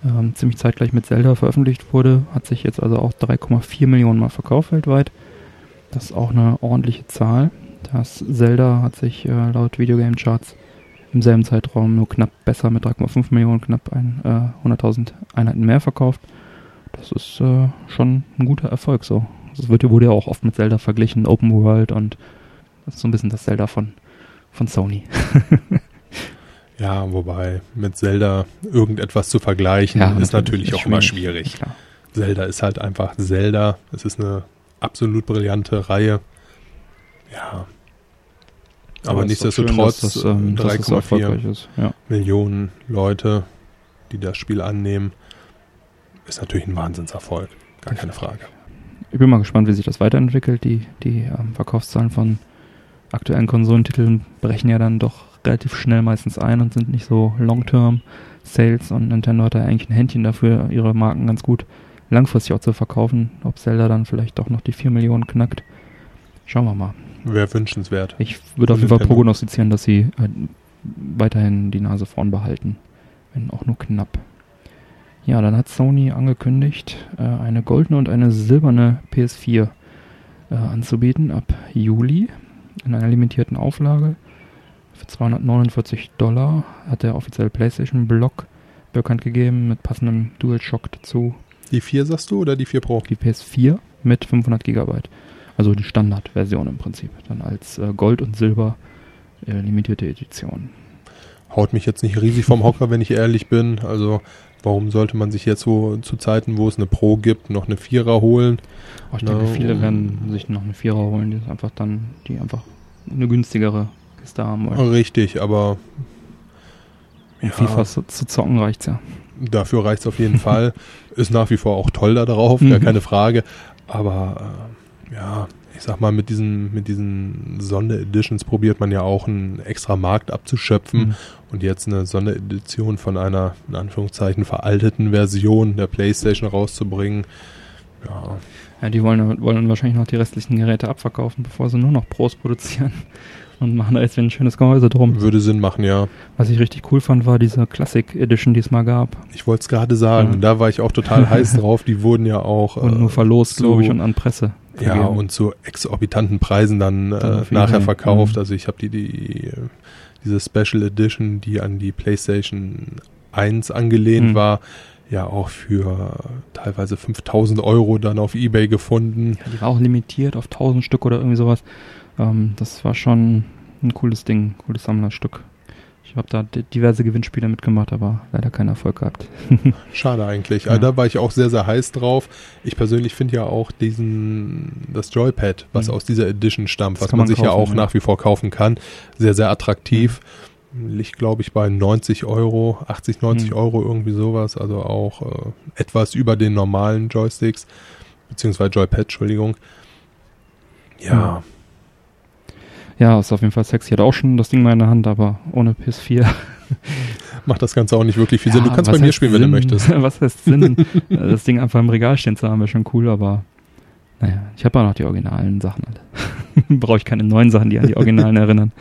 ähm, ziemlich zeitgleich mit Zelda veröffentlicht wurde. Hat sich jetzt also auch 3,4 Millionen Mal verkauft weltweit. Das ist auch eine ordentliche Zahl. Das Zelda hat sich äh, laut Videogame Charts im selben Zeitraum nur knapp besser mit 3,5 Millionen, knapp ein, äh, 100.000 Einheiten mehr verkauft. Das ist äh, schon ein guter Erfolg so. Das wird, wurde ja auch oft mit Zelda verglichen, Open World und das ist so ein bisschen das Zelda von, von Sony. *laughs* Ja, wobei mit Zelda irgendetwas zu vergleichen, ist natürlich ist auch immer schwierig. Klar. Zelda ist halt einfach Zelda. Es ist eine absolut brillante Reihe. Ja. Aber, schön, nichtsdestotrotz das, ähm, dass das so 3,4 erfolgreich ist. Ja. Millionen Leute, die das Spiel annehmen, ist natürlich ein Wahnsinnserfolg. Gar keine Frage. Ich bin mal gespannt, wie sich das weiterentwickelt. Die, die ähm, Verkaufszahlen von aktuellen Konsolentiteln brechen ja dann doch relativ schnell meistens ein und sind nicht so Long-Term Sales und Nintendo hat da eigentlich ein Händchen dafür, ihre Marken ganz gut langfristig auch zu verkaufen. Ob Zelda dann vielleicht doch noch die 4 Millionen knackt. Schauen wir mal. Wäre wünschenswert. Ich würde auf jeden Fall prognostizieren, dass sie äh, weiterhin die Nase vorn behalten. Wenn auch nur knapp. Ja, dann hat Sony angekündigt, äh, eine goldene und eine silberne PS4 äh, anzubieten ab Juli in einer limitierten Auflage. Für 249 Dollar hat der offizielle PlayStation-Blog bekannt gegeben mit passendem DualShock dazu. Die 4 sagst du oder die 4 Pro? Die PS4 mit 500 Gigabyte. Also die Standardversion im Prinzip. Dann als äh, Gold und Silber äh, limitierte Edition. Haut mich jetzt nicht riesig vom Hocker, wenn ich ehrlich bin. Also warum sollte man sich jetzt so zu Zeiten, wo es eine Pro gibt, noch eine Vierer holen? Oh, ich denke, No. viele werden sich noch eine Vierer holen, die einfach dann, die einfach eine günstigere Kiste haben wollen. Richtig, aber ja. FIFA zu, zu zocken reicht's ja. Dafür reicht es auf jeden *laughs* Fall. Ist nach wie vor auch toll da drauf, gar Mhm. keine Frage. Aber äh, ja, ich sag mal, mit diesen, mit diesen Sondereditions probiert man ja auch einen extra Markt abzuschöpfen. Mhm. Und jetzt eine Sonderedition von einer, in Anführungszeichen, veralteten Version der Playstation rauszubringen. Ja, Ja, die wollen, wollen wahrscheinlich noch die restlichen Geräte abverkaufen, bevor sie nur noch Pros produzieren. *laughs* Und machen da jetzt wieder ein schönes Gehäuse drum. würde Sinn machen, ja. Was ich richtig cool fand, war diese Classic Edition, die es mal gab. Ich wollte es gerade sagen, Ja. da war ich auch total *laughs* heiß drauf. Die wurden ja auch Und äh, nur verlost, glaube ich, und an Presse. Ja, vergeben. und zu exorbitanten Preisen dann Dann äh, nachher verkauft. Mhm. Also ich habe die, die, diese Special Edition, die an die PlayStation 1 angelehnt Mhm. war, ja auch für teilweise 5000 Euro dann auf Ebay gefunden. Ja, die war auch limitiert auf 1000 Stück oder irgendwie sowas. Ähm, das war schon ein cooles Ding, cooles Sammlerstück. Ich habe da di- diverse Gewinnspiele mitgemacht, aber leider keinen Erfolg gehabt. *laughs* Schade eigentlich. Ja. Also da war ich auch sehr, sehr heiß drauf. Ich persönlich finde ja auch diesen, das Joypad, was Mhm. aus dieser Edition stammt, Das was man man sich ja kaufen, auch ja. nach wie vor kaufen kann, sehr, sehr attraktiv. Liegt, glaube ich, bei 90 Euro, 80, 90 Mhm. Euro, irgendwie sowas. Also auch äh, etwas über den normalen Joysticks, beziehungsweise Joypad, Entschuldigung. Ja, Ja, ist auf jeden Fall sexy. Hat auch schon das Ding mal in der Hand, aber ohne PS4. *laughs* macht das Ganze auch nicht wirklich viel Sinn. Du Ja, kannst bei mir spielen, wenn du Sinn? möchtest. *laughs* was heißt Sinn? *laughs* das Ding einfach im Regal stehen zu haben, wäre schon cool, aber Naja, ich habe auch noch die originalen Sachen alle. Brauche ich keine neuen Sachen, die an die Originalen erinnern.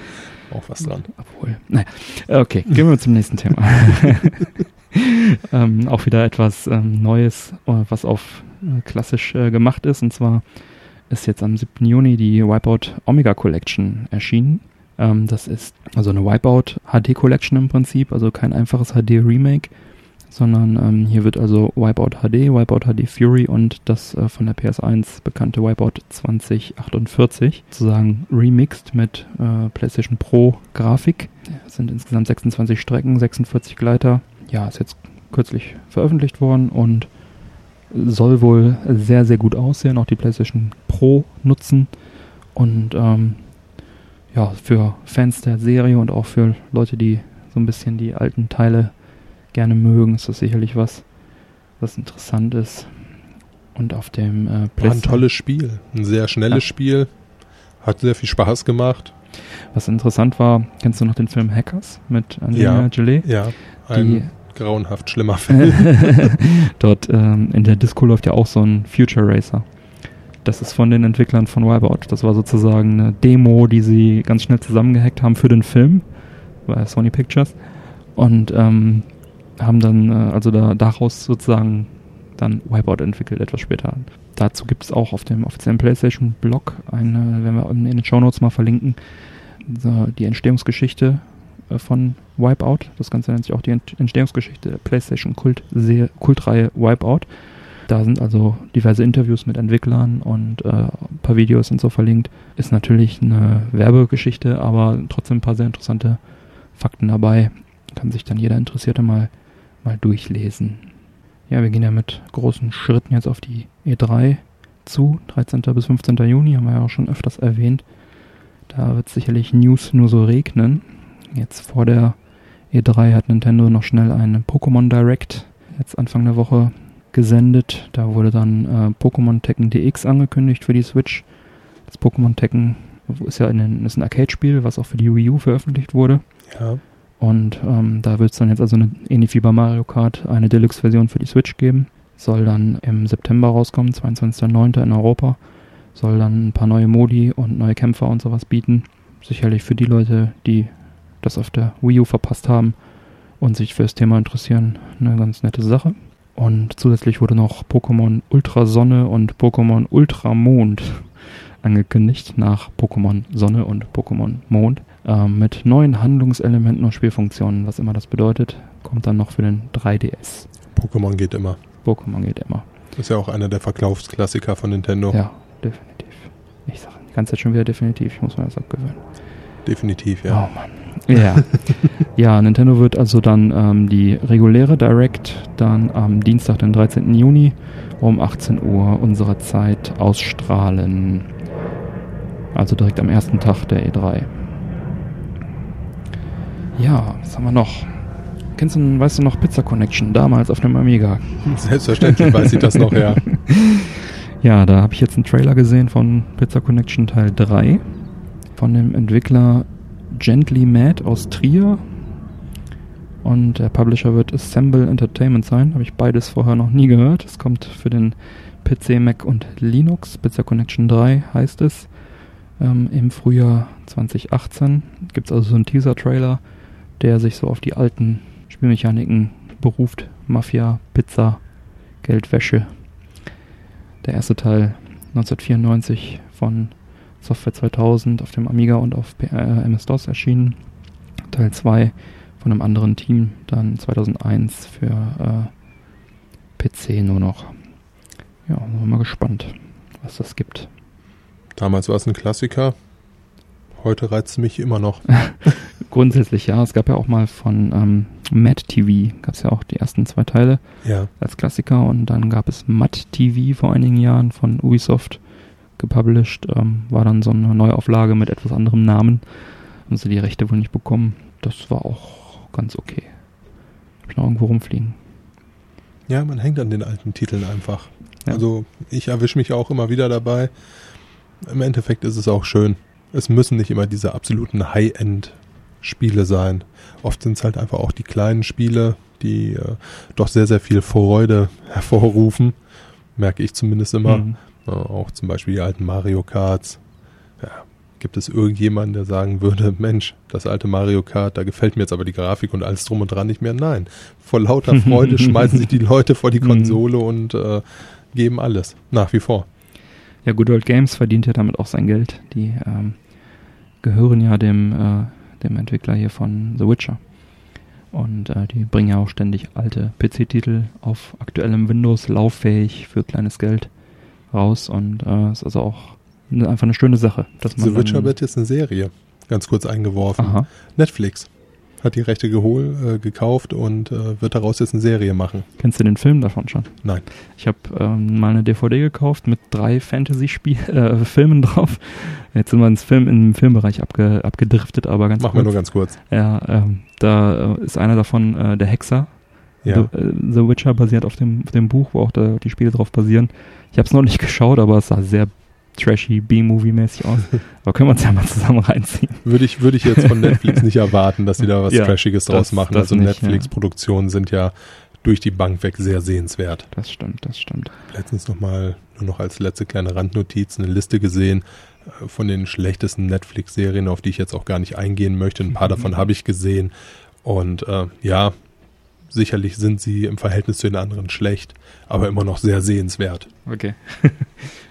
Auch was dran. Obwohl, naja. Okay, gehen wir zum nächsten Thema. ähm, auch wieder etwas ähm, Neues, äh, was auf äh, klassisch äh, gemacht ist. Und zwar ist jetzt am 7. Juni die Wipeout Omega Collection erschienen. Ähm, das ist also eine Wipeout HD Collection im Prinzip, also kein einfaches HD Remake, sondern ähm, hier wird also Wipeout HD, Wipeout HD Fury und das äh, von der PS1 bekannte Wipeout 2048 sozusagen remixed mit äh, PlayStation Pro Grafik. Es sind insgesamt 26 Strecken, 46 Gleiter. Ja, ist jetzt kürzlich veröffentlicht worden und soll wohl sehr, sehr gut aussehen, auch die PlayStation Pro nutzen und ähm, ja, für Fans der Serie und auch für Leute, die so ein bisschen die alten Teile gerne mögen, ist das sicherlich was, was interessant ist. Und auf dem äh, War ein tolles Spiel, ein sehr schnelles ja. Spiel, hat sehr viel Spaß gemacht. Was interessant war, kennst du noch den Film Hackers mit Angelina ja, Jolie? Ja, die, grauenhaft schlimmer *laughs* Film. *laughs* Dort ähm, in der Disco läuft ja auch so ein Future Racer. Das ist von den Entwicklern von Wipeout. Das war sozusagen eine Demo, die sie ganz schnell zusammengehackt haben für den Film bei Sony Pictures. Und ähm, haben dann äh, also da, daraus sozusagen dann Wipeout entwickelt, etwas später. Dazu gibt es auch auf dem offiziellen PlayStation-Blog eine, wenn wir in den Show Notes mal verlinken, die Entstehungsgeschichte von Wipeout. Das Ganze nennt sich auch die Entstehungsgeschichte der PlayStation Kult Kultreihe Wipeout. Da sind also diverse Interviews mit Entwicklern und äh, ein paar Videos und so verlinkt. Ist natürlich eine Werbegeschichte, aber trotzdem ein paar sehr interessante Fakten dabei. Kann sich dann jeder Interessierte mal mal durchlesen. Ja, wir gehen ja mit großen Schritten jetzt auf die E3 zu. 13. bis 15. Juni haben wir ja auch schon öfters erwähnt. Da wird sicherlich News nur so regnen. Jetzt vor der E3 hat Nintendo noch schnell eine Pokémon Direct jetzt Anfang der Woche gesendet. Da wurde dann äh, Pokémon Tekken DX angekündigt für die Switch. Das Pokémon Tekken ist ja ein, ist ein Arcade-Spiel, was auch für die Wii U veröffentlicht wurde. Ja. Und ähm, da wird es dann jetzt also eine, ähnlich wie bei Mario Kart eine Deluxe-Version für die Switch geben. Soll dann im September rauskommen, 22.09. in Europa. Soll dann ein paar neue Modi und neue Kämpfer und sowas bieten. Sicherlich für die Leute, die das auf der Wii U verpasst haben und sich für das Thema interessieren, eine ganz nette Sache. Und zusätzlich wurde noch Pokémon Ultra Sonne und Pokémon Ultra Mond *laughs* angekündigt nach Pokémon Sonne und Pokémon Mond äh, mit neuen Handlungselementen und Spielfunktionen, was immer das bedeutet, kommt dann noch für den 3DS. Pokémon geht immer. Pokémon geht immer. Ist ja auch einer der Verkaufsklassiker von Nintendo. Ja, definitiv. Ich sage die ganze Zeit schon wieder definitiv, ich muss mir das abgewöhnen. Definitiv, ja. Oh Mann. Ja. ja, Nintendo wird also dann ähm, die reguläre Direct dann am Dienstag, den 13. Juni um 18 Uhr unserer Zeit ausstrahlen. Also direkt am ersten Tag der E3. Ja, was haben wir noch? Kennst du, weißt du noch Pizza Connection damals auf dem Amiga? Selbstverständlich weiß ich das noch, ja. *laughs* Ja, da habe ich jetzt einen Trailer gesehen von Pizza Connection Teil 3 von dem Entwickler Gently Mad aus Trier. Und der Publisher wird Assemble Entertainment sein. Habe ich beides vorher noch nie gehört. Es kommt für den PC, Mac und Linux. Pizza Connection 3 heißt es. Ähm, Im Frühjahr 2018 gibt es also so einen Teaser-Trailer der sich so auf die alten Spielmechaniken beruft. Mafia, Pizza, Geldwäsche. Der erste Teil 1994 von Software 2000 auf dem Amiga und auf äh, MS-DOS erschienen. Teil 2 von einem anderen Team dann 2001 für äh, PC nur noch. Ja, sind wir mal gespannt, was das gibt. Damals war es ein Klassiker. Heute reizt es mich immer noch. *laughs* Grundsätzlich ja. Es gab ja auch mal von ähm, Mad TV, gab es ja auch die ersten zwei Teile ja. als Klassiker und dann gab es Mad TV vor einigen Jahren von Ubisoft gepublished. Ähm, war dann so eine Neuauflage mit etwas anderem Namen. Haben sie die Rechte wohl nicht bekommen. Das war auch ganz okay. Hab ich noch irgendwo rumfliegen. Ja, man hängt an den alten Titeln einfach. Ja. Also ich erwische mich auch immer wieder dabei. Im Endeffekt ist es auch schön. Es müssen nicht immer diese absoluten High-End Spiele sein. Oft sind es halt einfach auch die kleinen Spiele, die äh, doch sehr, sehr viel Freude *laughs* hervorrufen. Merke ich zumindest immer. Mhm. Äh, auch zum Beispiel die alten Mario Karts. Ja, gibt es irgendjemanden, der sagen würde, *laughs* Mensch, das alte Mario Kart, da gefällt mir jetzt aber die Grafik und alles drum und dran nicht mehr? Nein. Vor lauter Freude *laughs* schmeißen sich die Leute vor die Mhm. Konsole und äh, geben alles. Nach wie vor. Ja, Good Old Games verdient ja damit auch sein Geld. Die ähm, gehören ja dem, äh, dem Entwickler hier von The Witcher. Und äh, die bringen ja auch ständig alte PC-Titel auf aktuellem Windows, lauffähig für kleines Geld raus. Und äh, ist also auch ne, einfach eine schöne Sache. Dass man The Witcher wird jetzt eine Serie. Ganz kurz eingeworfen. Aha. Netflix hat die Rechte gehol, äh, gekauft und äh, wird daraus jetzt eine Serie machen. Kennst du den Film davon schon? Nein. Ich habe ähm, mal eine DVD gekauft mit drei Fantasy-Filmen *laughs* drauf. Jetzt sind wir ins Film, im Filmbereich abge, abgedriftet, aber ganz Machen wir kurz. nur ganz kurz. Ja, ähm, da äh, ist einer davon äh, der Hexer. Ja. The, äh, The Witcher basiert auf dem, auf dem Buch, wo auch da, die Spiele drauf basieren. Ich habe es noch nicht *laughs* geschaut, aber es sah sehr trashy, B-Movie-mäßig aus. *laughs* aber können wir uns ja mal zusammen reinziehen. Würde ich, würde ich jetzt von Netflix nicht erwarten, dass sie da was *laughs* Ja, Trashiges das- draus machen. das also Netflix-Produktionen sind ja durch die Bank weg sehr sehenswert. Das stimmt, das stimmt. Letztens nochmal, nur noch als letzte kleine Randnotiz, eine Liste gesehen äh, von den schlechtesten Netflix-Serien, auf die ich jetzt auch gar nicht eingehen möchte. Ein paar davon habe ich gesehen. Und äh, ja, sicherlich sind sie im Verhältnis zu den anderen schlecht, aber immer noch sehr sehenswert. Okay. *laughs*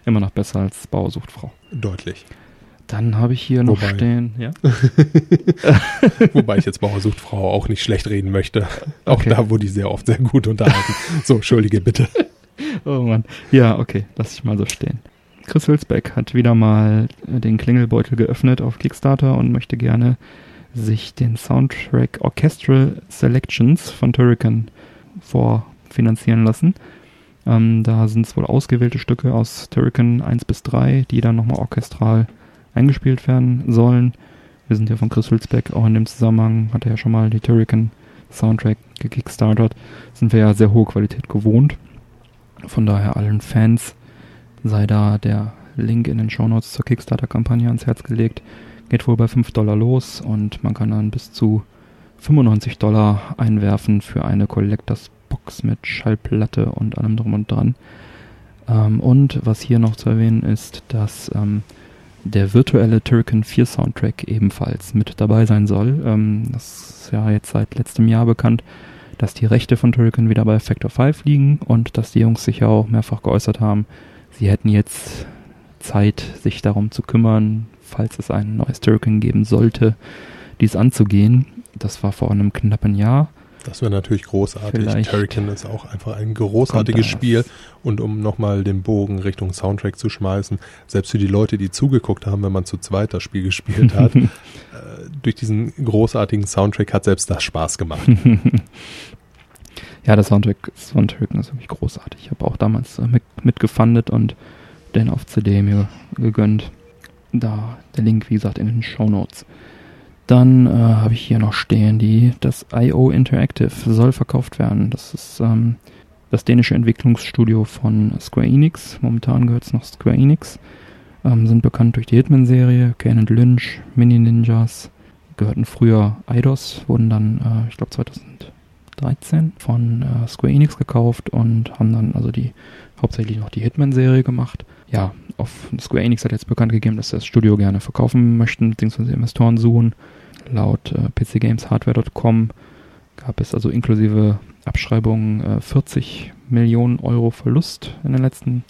Immer noch besser als Bauersucht Frau. Deutlich. Dann habe ich hier noch Wobei- stehen, ja. *laughs* Wobei ich jetzt Bauersucht Frau auch nicht schlecht reden möchte. Auch Okay. da wurde ich sehr oft sehr gut unterhalten. So, entschuldige bitte. *laughs* Oh Mann. Ja, okay, lass ich mal so stehen. Chris Hülsbeck hat wieder mal den Klingelbeutel geöffnet auf Kickstarter und möchte gerne sich den Soundtrack Orchestral Selections von Turrican vorfinanzieren lassen. Ähm, da sind es wohl ausgewählte Stücke aus Turrican 1 bis 3, die dann nochmal orchestral eingespielt werden sollen. Wir sind ja von Chris Hülsbeck auch in dem Zusammenhang, hat er ja schon mal die Turrican Soundtrack gekickstartert. Sind wir ja sehr hohe Qualität gewohnt. Von daher allen Fans sei da der Link in den Shownotes zur Kickstarter-Kampagne ans Herz gelegt. Geht wohl bei 5 Dollar los und man kann dann bis zu 95 Dollar einwerfen für eine Collectors Box mit Schallplatte und allem drum und dran. Ähm, und was hier noch zu erwähnen ist, dass ähm, der virtuelle Turrican 4 Soundtrack ebenfalls mit dabei sein soll. Ähm, das ist ja jetzt seit letztem Jahr bekannt, dass die Rechte von Turrican wieder bei Factor 5 liegen und dass die Jungs sich ja auch mehrfach geäußert haben, sie hätten jetzt Zeit, sich darum zu kümmern, falls es ein neues Turrican geben sollte, dies anzugehen. Das war vor einem knappen Jahr. Das wäre natürlich großartig. Vielleicht Turrican ist auch einfach ein großartiges Spiel. Und um nochmal den Bogen Richtung Soundtrack zu schmeißen, selbst für die Leute, die zugeguckt haben, wenn man zu zweit das Spiel *laughs* gespielt hat, äh, durch diesen großartigen Soundtrack hat selbst das Spaß gemacht. *laughs* ja, der Soundtrack von Turrican ist wirklich großartig. Ich habe auch damals äh, mit, mitgefundet und den auf CD mir gegönnt. Da der Link, wie gesagt, in den Show Notes. Dann äh, habe ich hier noch stehen, die das IO Interactive soll verkauft werden. Das ist ähm, das dänische Entwicklungsstudio von Square Enix. Momentan gehört es noch Square Enix. Ähm, sind bekannt durch die Hitman-Serie, and Lynch, Mini Ninjas. Gehörten früher Eidos, wurden dann, äh, ich glaube 2013 von äh, Square Enix gekauft und haben dann also die hauptsächlich noch die Hitman-Serie gemacht. Ja, auf Square Enix hat jetzt bekannt gegeben, dass sie das Studio gerne verkaufen möchten, beziehungsweise Investoren suchen. Laut äh, pcgameshardware.com gab es also inklusive Abschreibungen äh, 40 Millionen Euro Verlust in den letzten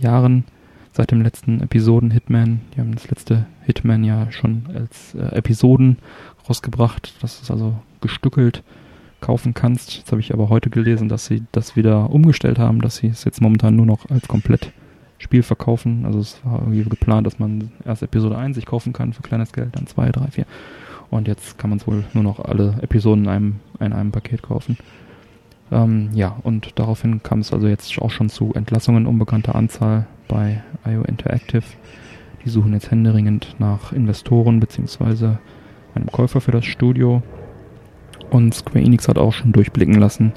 Jahren seit dem letzten Episoden Hitman. Die haben das letzte Hitman ja schon als äh, Episoden rausgebracht. Das ist also gestückelt kaufen kannst. Jetzt habe ich aber heute gelesen, dass sie das wieder umgestellt haben, dass sie es jetzt momentan nur noch als komplett Spiel verkaufen. Also es war irgendwie geplant, dass man erst Episode 1 sich kaufen kann für kleines Geld, dann 2, 3, 4. Und jetzt kann man es wohl nur noch alle Episoden in einem, in einem Paket kaufen. Ähm, ja, und daraufhin kam es also jetzt auch schon zu Entlassungen unbekannter Anzahl bei IO Interactive. Die suchen jetzt händeringend nach Investoren beziehungsweise einem Käufer für das Studio. Und Square Enix hat auch schon durchblicken lassen,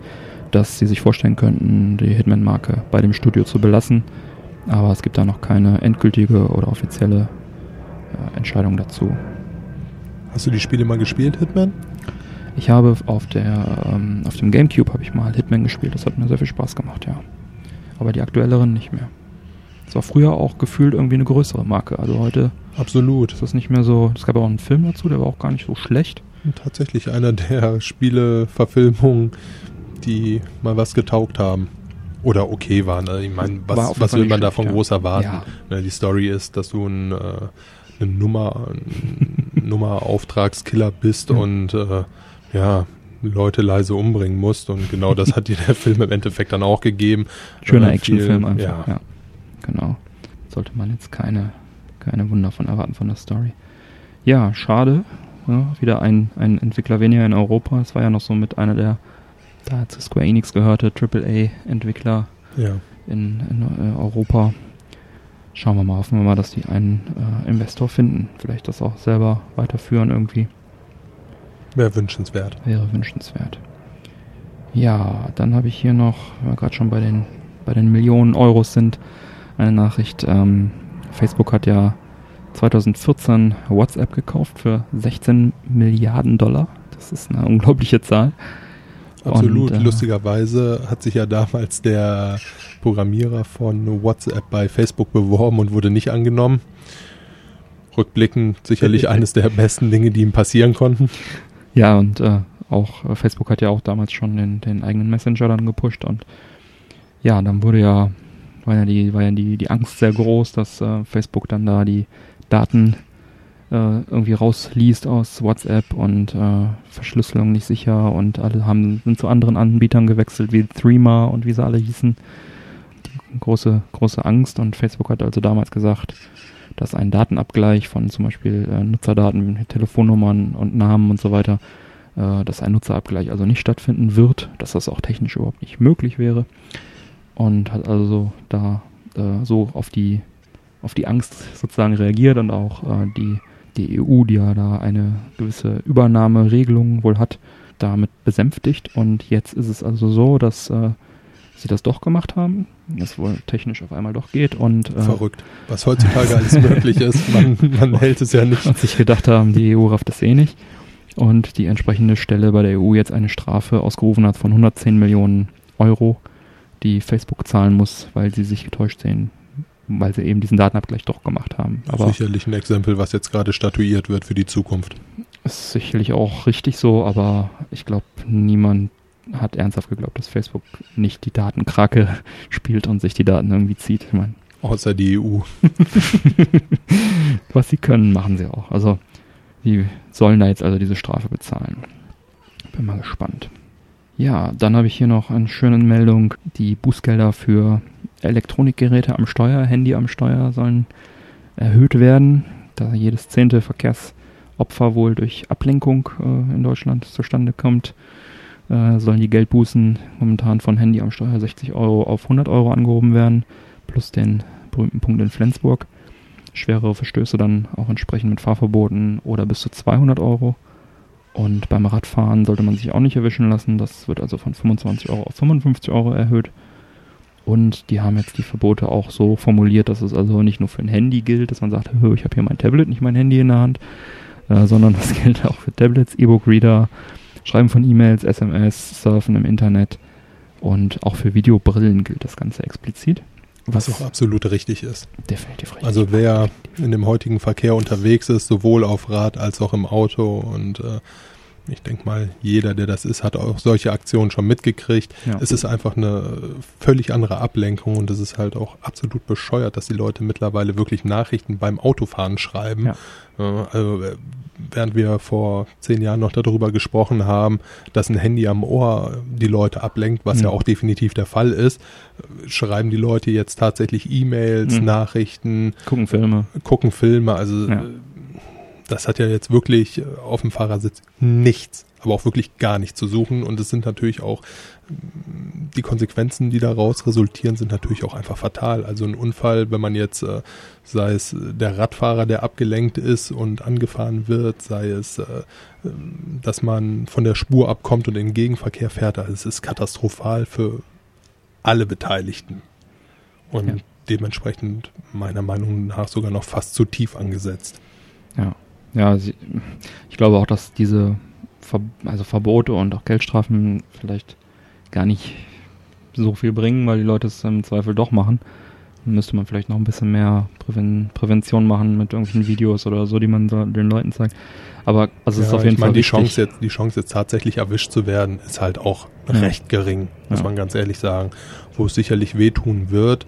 dass sie sich vorstellen könnten, die Hitman-Marke bei dem Studio zu belassen. Aber es gibt da noch keine endgültige oder offizielle äh, Entscheidung dazu. Hast du die Spiele mal gespielt, Hitman? Ich habe auf der ähm, auf dem Gamecube habe ich mal Hitman gespielt. Das hat mir sehr viel Spaß gemacht, ja. Aber die aktuelleren nicht mehr. Es war früher auch gefühlt irgendwie eine größere Marke. Also heute Absolut. ist das nicht mehr so. Es gab auch einen Film dazu, der war auch gar nicht so schlecht. Tatsächlich einer der *laughs* Spieleverfilmungen, die mal was getaugt haben. Oder okay waren. Also ich meine, War was, was will man davon ja. groß erwarten? Ja. Ne, die Story ist, dass du ein, äh, eine Nummer, ein *laughs* Nummer-Auftragskiller bist Ja. und äh, ja, Leute leise umbringen musst. Und genau das hat dir der *laughs* Film im Endeffekt dann auch gegeben. Schöner Äh, Actionfilm einfach. Ja. Ja. Genau. Sollte man jetzt keine, keine Wunder von erwarten von der Story. Ja, schade. Ja, wieder ein, ein Entwickler weniger in Europa. Es war ja noch so mit einer der da zu Square Enix gehörte AAA-Entwickler ja. in, in äh, Europa. Schauen wir mal, hoffen wir mal, dass die einen äh, Investor finden. Vielleicht das auch selber weiterführen irgendwie. Wäre wünschenswert. Wäre wünschenswert. Ja, dann habe ich hier noch, wenn wir gerade schon bei den, bei den Millionen Euros sind, eine Nachricht. Ähm, Facebook hat ja 2014 WhatsApp gekauft für 16 Milliarden Dollar. Das ist eine unglaubliche Zahl. Absolut. Und, äh, Lustigerweise hat sich ja damals der Programmierer von WhatsApp bei Facebook beworben und wurde nicht angenommen. Rückblickend sicherlich eines der besten Dinge, die ihm passieren konnten. Ja, und äh, auch äh, Facebook hat ja auch damals schon den, den eigenen Messenger dann gepusht und ja, dann wurde ja, war ja die, war ja die, die Angst sehr groß, dass äh, Facebook dann da die Daten äh, irgendwie rausliest aus WhatsApp und äh, Verschlüsselung nicht sicher und alle haben sind zu anderen Anbietern gewechselt wie Threema und wie sie alle hießen. Große, große Angst und Facebook hat also damals gesagt, dass ein Datenabgleich von zum Beispiel äh, Nutzerdaten, Telefonnummern und Namen und so weiter, äh, dass ein Nutzerabgleich also nicht stattfinden wird, dass das auch technisch überhaupt nicht möglich wäre und hat also da äh, so auf die auf die Angst sozusagen reagiert und auch äh, die die EU, die ja da eine gewisse Übernahmeregelung wohl hat, damit besänftigt und jetzt ist es also so, dass äh, sie das doch gemacht haben, es wohl technisch auf einmal doch geht und äh, Verrückt. Was heutzutage alles möglich ist, man, man *laughs* hält es ja nicht. und sich gedacht haben, die EU rafft das eh nicht. Und die entsprechende Stelle bei der EU jetzt eine Strafe ausgerufen hat von 110 Millionen Euro, die Facebook zahlen muss, weil sie sich getäuscht sehen, weil sie eben diesen Datenabgleich doch gemacht haben. Aber Sicherlich ein Exempel, was jetzt gerade statuiert wird für die Zukunft. ist sicherlich auch richtig so, aber ich glaube, niemand hat ernsthaft geglaubt, dass Facebook nicht die Datenkrake *laughs* spielt und sich die Daten irgendwie zieht. Ich meine, *laughs* Außer die EU. *laughs* was sie können, machen sie auch. Also, die sollen da jetzt also diese Strafe bezahlen. Bin mal gespannt. Ja, dann habe ich hier noch eine schöne Meldung. Die Bußgelder für Elektronikgeräte am Steuer, Handy am Steuer sollen erhöht werden, da jedes zehnte Verkehrsopfer wohl durch Ablenkung äh, in Deutschland zustande kommt. Äh, sollen die Geldbußen momentan von Handy am Steuer 60 Euro auf 100 Euro angehoben werden, plus den berühmten Punkt in Flensburg. Schwerere Verstöße dann auch entsprechend mit Fahrverboten oder bis zu 200 Euro. Und beim Radfahren sollte man sich auch nicht erwischen lassen. Das wird also von 25 Euro auf 55 Euro erhöht. Und die haben jetzt die Verbote auch so formuliert, dass es also nicht nur für ein Handy gilt, dass man sagt, "Hö, ich habe hier mein Tablet, nicht mein Handy in der Hand, äh, sondern das *laughs* gilt auch für Tablets, E-Book-Reader, Schreiben von E-Mails, SMS, Surfen im Internet und auch für Videobrillen gilt das Ganze explizit. Was auch absolut richtig ist. definitiv richtig. Also wer in dem heutigen Verkehr unterwegs ist, sowohl auf Rad als auch im Auto und äh, ich denke mal, jeder, der das ist, hat auch solche Aktionen schon mitgekriegt. Ja. Es ist einfach eine völlig andere Ablenkung und es ist halt auch absolut bescheuert, dass die Leute mittlerweile wirklich Nachrichten beim Autofahren schreiben. Ja. Äh, Also äh, während wir vor zehn Jahren noch darüber gesprochen haben, dass ein Handy am Ohr die Leute ablenkt, was Mhm. ja auch definitiv der Fall ist, äh, schreiben die Leute jetzt tatsächlich E-Mails, Mhm. Nachrichten, Gucken Filme. gucken Filme. Also Ja. Äh, das hat ja jetzt wirklich äh, auf dem Fahrersitz nichts, aber auch wirklich gar nichts zu suchen. Und es sind natürlich auch mm, die Konsequenzen, die daraus resultieren, sind natürlich auch einfach fatal. Also ein Unfall, wenn man jetzt, äh, sei es der Radfahrer, der abgelenkt ist und angefahren wird, sei es, äh, ähm, dass man von der Spur abkommt und in den Gegenverkehr fährt, also es ist katastrophal für alle Beteiligten. Und Ja. dementsprechend meiner Meinung nach sogar noch fast zu tief angesetzt. Ja, ja sie, ich glaube auch, dass diese Ver also Verbote und auch Geldstrafen vielleicht gar nicht so viel bringen, weil die Leute es im Zweifel doch machen. müsste man vielleicht noch ein bisschen mehr Präven Prävention machen mit irgendwelchen Videos oder so, die man so den Leuten zeigt. Aber also es ist auf jeden ich meine, Fall die wichtig. Chance, jetzt, die Chance jetzt tatsächlich erwischt zu werden, ist halt auch Ja. recht gering, muss Ja. man ganz ehrlich sagen. Wo es sicherlich wehtun wird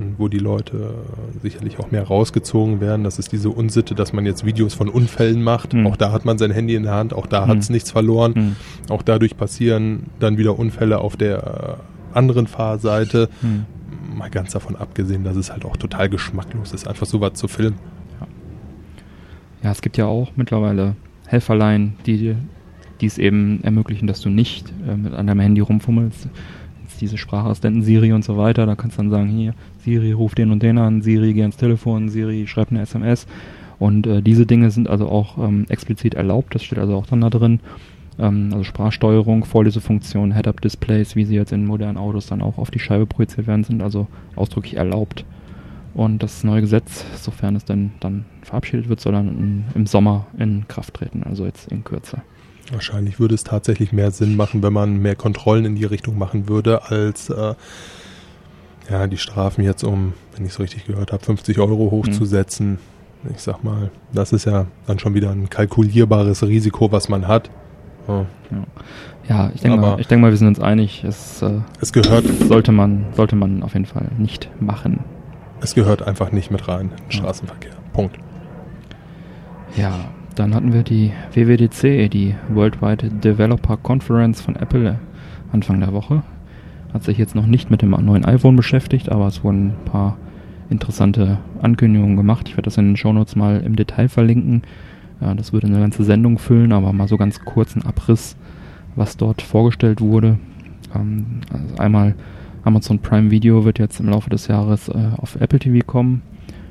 und wo die Leute sicherlich auch mehr rausgezogen werden, das ist diese Unsitte, dass man jetzt Videos von Unfällen macht. Mhm. Auch da hat man sein Handy in der Hand, auch da Mhm. hat es nichts verloren. Hm, Auch dadurch passieren dann wieder Unfälle auf der äh, anderen Fahrseite. hm. Mal ganz davon abgesehen, dass es halt auch total geschmacklos ist, einfach sowas zu filmen. Ja, es gibt ja auch mittlerweile Helferlein, die die es eben ermöglichen, dass du nicht äh, mit an deinem Handy rumfummelst. Jetzt diese Sprachassistenten Siri und so weiter, da kannst du dann sagen, hier, Siri, ruf den und den an, Siri, geh ans Telefon, Siri, schreib eine SMS. Und äh, diese Dinge sind also auch ähm, explizit erlaubt, das steht also auch dann da drin. Ähm, also Sprachsteuerung, Vorlesefunktion, Head-Up-Displays, wie sie jetzt in modernen Autos dann auch auf die Scheibe projiziert werden, sind also ausdrücklich erlaubt. Und das neue Gesetz, sofern es denn dann verabschiedet wird, soll dann in, im Sommer in Kraft treten, also jetzt in Kürze. Wahrscheinlich würde es tatsächlich mehr Sinn machen, wenn man mehr Kontrollen in die Richtung machen würde, als äh, ja, die Strafen jetzt um, wenn ich es richtig gehört habe, 50 Euro hochzusetzen. Ich sag mal, das ist ja dann schon wieder ein kalkulierbares Risiko, was man hat. Ja. Ja, ich denke mal, ich denke mal, wir sind uns einig, es äh, Es gehört, sollte man, sollte man auf jeden Fall nicht machen. es gehört einfach nicht mit rein in den. Straßenverkehr. Punkt. Ja, dann hatten wir die WWDC, die Worldwide Developer Conference von Apple Anfang der Woche. Hat sich jetzt noch nicht mit dem neuen iPhone beschäftigt, aber es wurden ein paar interessante Ankündigungen gemacht. Ich werde das in den Shownotes mal im Detail verlinken. Ja, das würde eine ganze Sendung füllen, aber mal so ganz kurzen Abriss, was dort vorgestellt wurde. Ähm, also einmal Amazon Prime Video wird jetzt im Laufe des Jahres äh, auf Apple TV kommen.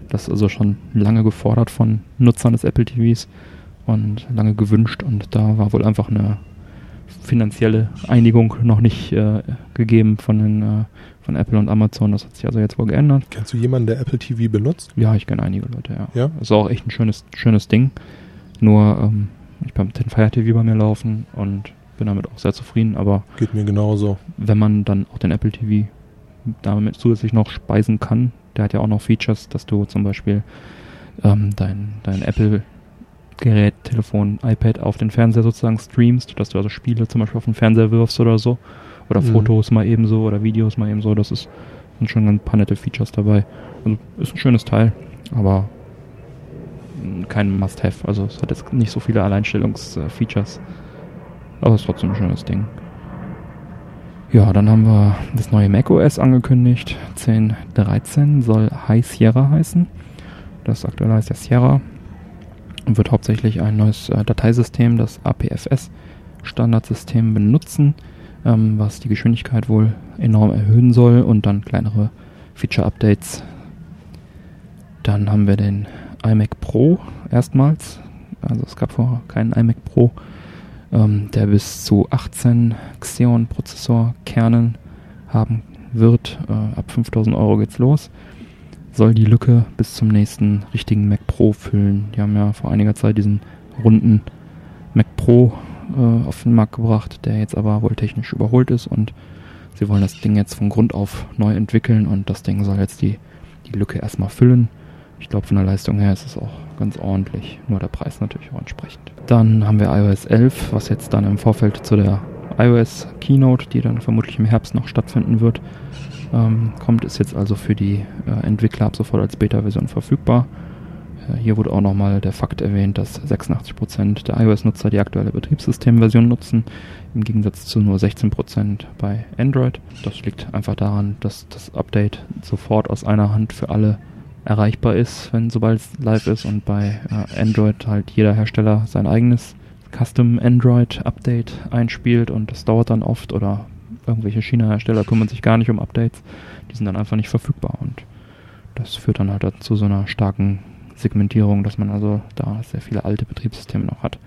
Das ist also schon lange gefordert von Nutzern des Apple TVs und lange gewünscht und da war wohl einfach eine finanzielle Einigung noch nicht äh, gegeben von, den, äh, von Apple und Amazon. Das hat sich also jetzt wohl geändert. Kennst du jemanden, der Apple TV benutzt? Ja, ich kenne einige Leute, ja. Ja? Ist auch echt ein schönes, schönes Ding. Nur, ähm, ich habe den Fire TV bei mir laufen und bin damit auch sehr zufrieden, aber Geht mir genauso. wenn man dann auch den Apple TV damit zusätzlich noch speisen kann, der hat ja auch noch Features, dass du zum Beispiel ähm, dein, dein Apple-Gerät, Telefon, iPad auf den Fernseher sozusagen streamst, dass du also Spiele zum Beispiel auf den Fernseher wirfst oder so. Oder Mhm. Fotos mal ebenso oder Videos mal ebenso. Das ist, sind schon ein paar nette Features dabei. Also ist ein schönes Teil, aber mm, kein Must-Have. Also es hat jetzt nicht so viele Alleinstellungsfeatures. Aber es ist trotzdem ein schönes Ding. Ja, dann haben wir das neue macOS angekündigt. 10.13 soll High Sierra heißen. Das aktuelle heißt ja Sierra. Wird hauptsächlich ein neues äh, Dateisystem, das APFS Standardsystem benutzen, ähm, was die Geschwindigkeit wohl enorm erhöhen soll und dann kleinere Feature-Updates. Dann haben wir den iMac Pro erstmals. Also es gab vorher keinen iMac Pro ähm, der bis zu 18 Xeon-Prozessor-Kernen haben wird. Äh, ab 5000 Euro geht's los. Soll die Lücke bis zum nächsten richtigen Mac Pro füllen. Die haben ja vor einiger Zeit diesen runden Mac Pro äh, auf den Markt gebracht, der jetzt aber wohl technisch überholt ist und sie wollen das Ding jetzt von Grund auf neu entwickeln und das Ding soll jetzt die, die Lücke erstmal füllen. Ich glaube, von der Leistung her ist es auch ganz ordentlich, nur der Preis natürlich auch entsprechend. Dann haben wir iOS 11, was jetzt dann im Vorfeld zu der iOS Keynote, die dann vermutlich im Herbst noch stattfinden wird, ähm, kommt, ist jetzt also für die äh, Entwickler ab sofort als Beta-Version verfügbar. Äh, hier wurde auch nochmal der Fakt erwähnt, dass 86% der iOS-Nutzer die aktuelle Betriebssystemversion nutzen, im Gegensatz zu nur 16% bei Android. Das liegt einfach daran, dass das Update sofort aus einer Hand für alle erreichbar ist, wenn sobald es live ist und bei äh, Android halt jeder Hersteller sein eigenes Custom Android Update einspielt und das dauert dann oft oder irgendwelche China-Hersteller kümmern sich gar nicht um Updates, die sind dann einfach nicht verfügbar und das führt dann halt zu so einer starken Segmentierung, dass man also da sehr viele alte Betriebssysteme noch hat.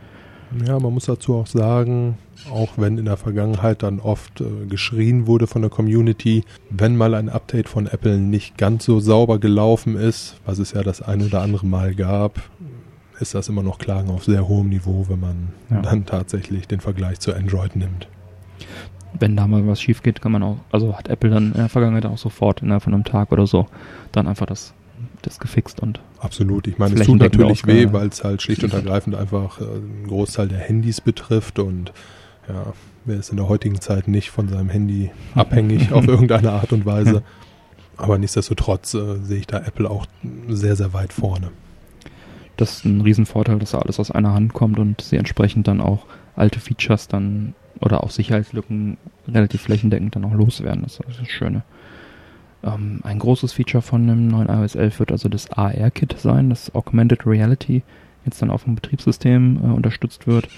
Ja, man muss dazu auch sagen, auch wenn in der Vergangenheit dann oft äh, geschrien wurde von der Community, wenn mal ein Update von Apple nicht ganz so sauber gelaufen ist, was es ja das ein oder andere Mal gab, ist das immer noch Klagen auf sehr hohem Niveau, wenn man Ja. dann tatsächlich den Vergleich zu Android nimmt. wenn da mal was schief geht, kann man auch, also hat Apple dann in der Vergangenheit auch sofort innerhalb von einem Tag oder so dann einfach das, das gefixt und Absolut. Ich meine, es tut natürlich weh, ausge- weil es halt schlicht und ergreifend einfach äh, einen Großteil der Handys betrifft und ja, wer ist in der heutigen Zeit nicht von seinem Handy *laughs* abhängig auf irgendeine Art und Weise. Aber nichtsdestotrotz äh, sehe ich da Apple auch sehr, sehr weit vorne. Das ist ein Riesenvorteil, dass da alles aus einer Hand kommt und sie entsprechend dann auch alte Features dann oder auch Sicherheitslücken relativ flächendeckend dann auch loswerden. Das ist das Schöne. Ähm, ein großes Feature von dem neuen iOS 11 wird also das AR-Kit sein, das Augmented Reality jetzt dann auf dem Betriebssystem äh, unterstützt wird.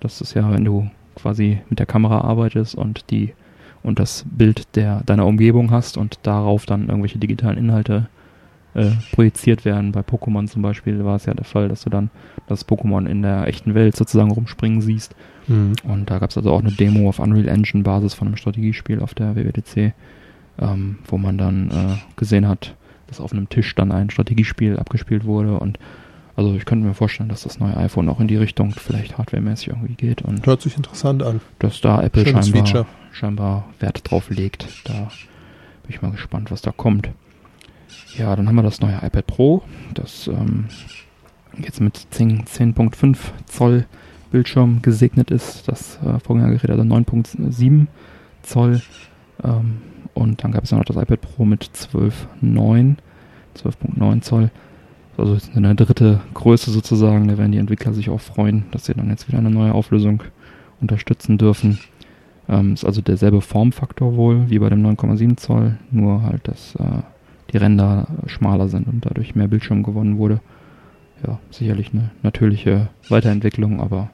Das ist ja, wenn du quasi mit der Kamera arbeitest und die und das Bild der deiner Umgebung hast und darauf dann irgendwelche digitalen Inhalte äh, projiziert werden. Bei Pokémon zum Beispiel war es ja der Fall, dass du dann das Pokémon in der echten Welt sozusagen rumspringen siehst. Und da gab es also auch eine Demo auf Unreal Engine Basis von einem Strategiespiel auf der WWDC, ähm, wo man dann äh, gesehen hat, dass auf einem Tisch dann ein Strategiespiel abgespielt wurde. Und also ich könnte mir vorstellen, dass das neue iPhone auch in die Richtung vielleicht hardwaremäßig irgendwie geht und Hört sich interessant an. dass da Apple Schönes scheinbar, Feature. scheinbar Wert drauf legt. Da bin ich mal gespannt, was da kommt. Ja, dann haben wir das neue iPad Pro, das ähm, jetzt mit 10 10.5 Zoll Bildschirm gesegnet ist. Das äh, Vorgängergerät also 9.7 Zoll. Ähm, und dann gab es noch das iPad Pro mit 12.9, 12.9 Zoll. Also jetzt eine dritte Größe sozusagen. Da werden die Entwickler sich auch freuen, dass sie dann jetzt wieder eine neue Auflösung unterstützen dürfen. Ähm, ist also derselbe Formfaktor wohl wie bei dem 9,7 Zoll, nur halt, dass äh, die Ränder schmaler sind und dadurch mehr Bildschirm gewonnen wurde. Ja, sicherlich eine natürliche Weiterentwicklung, aber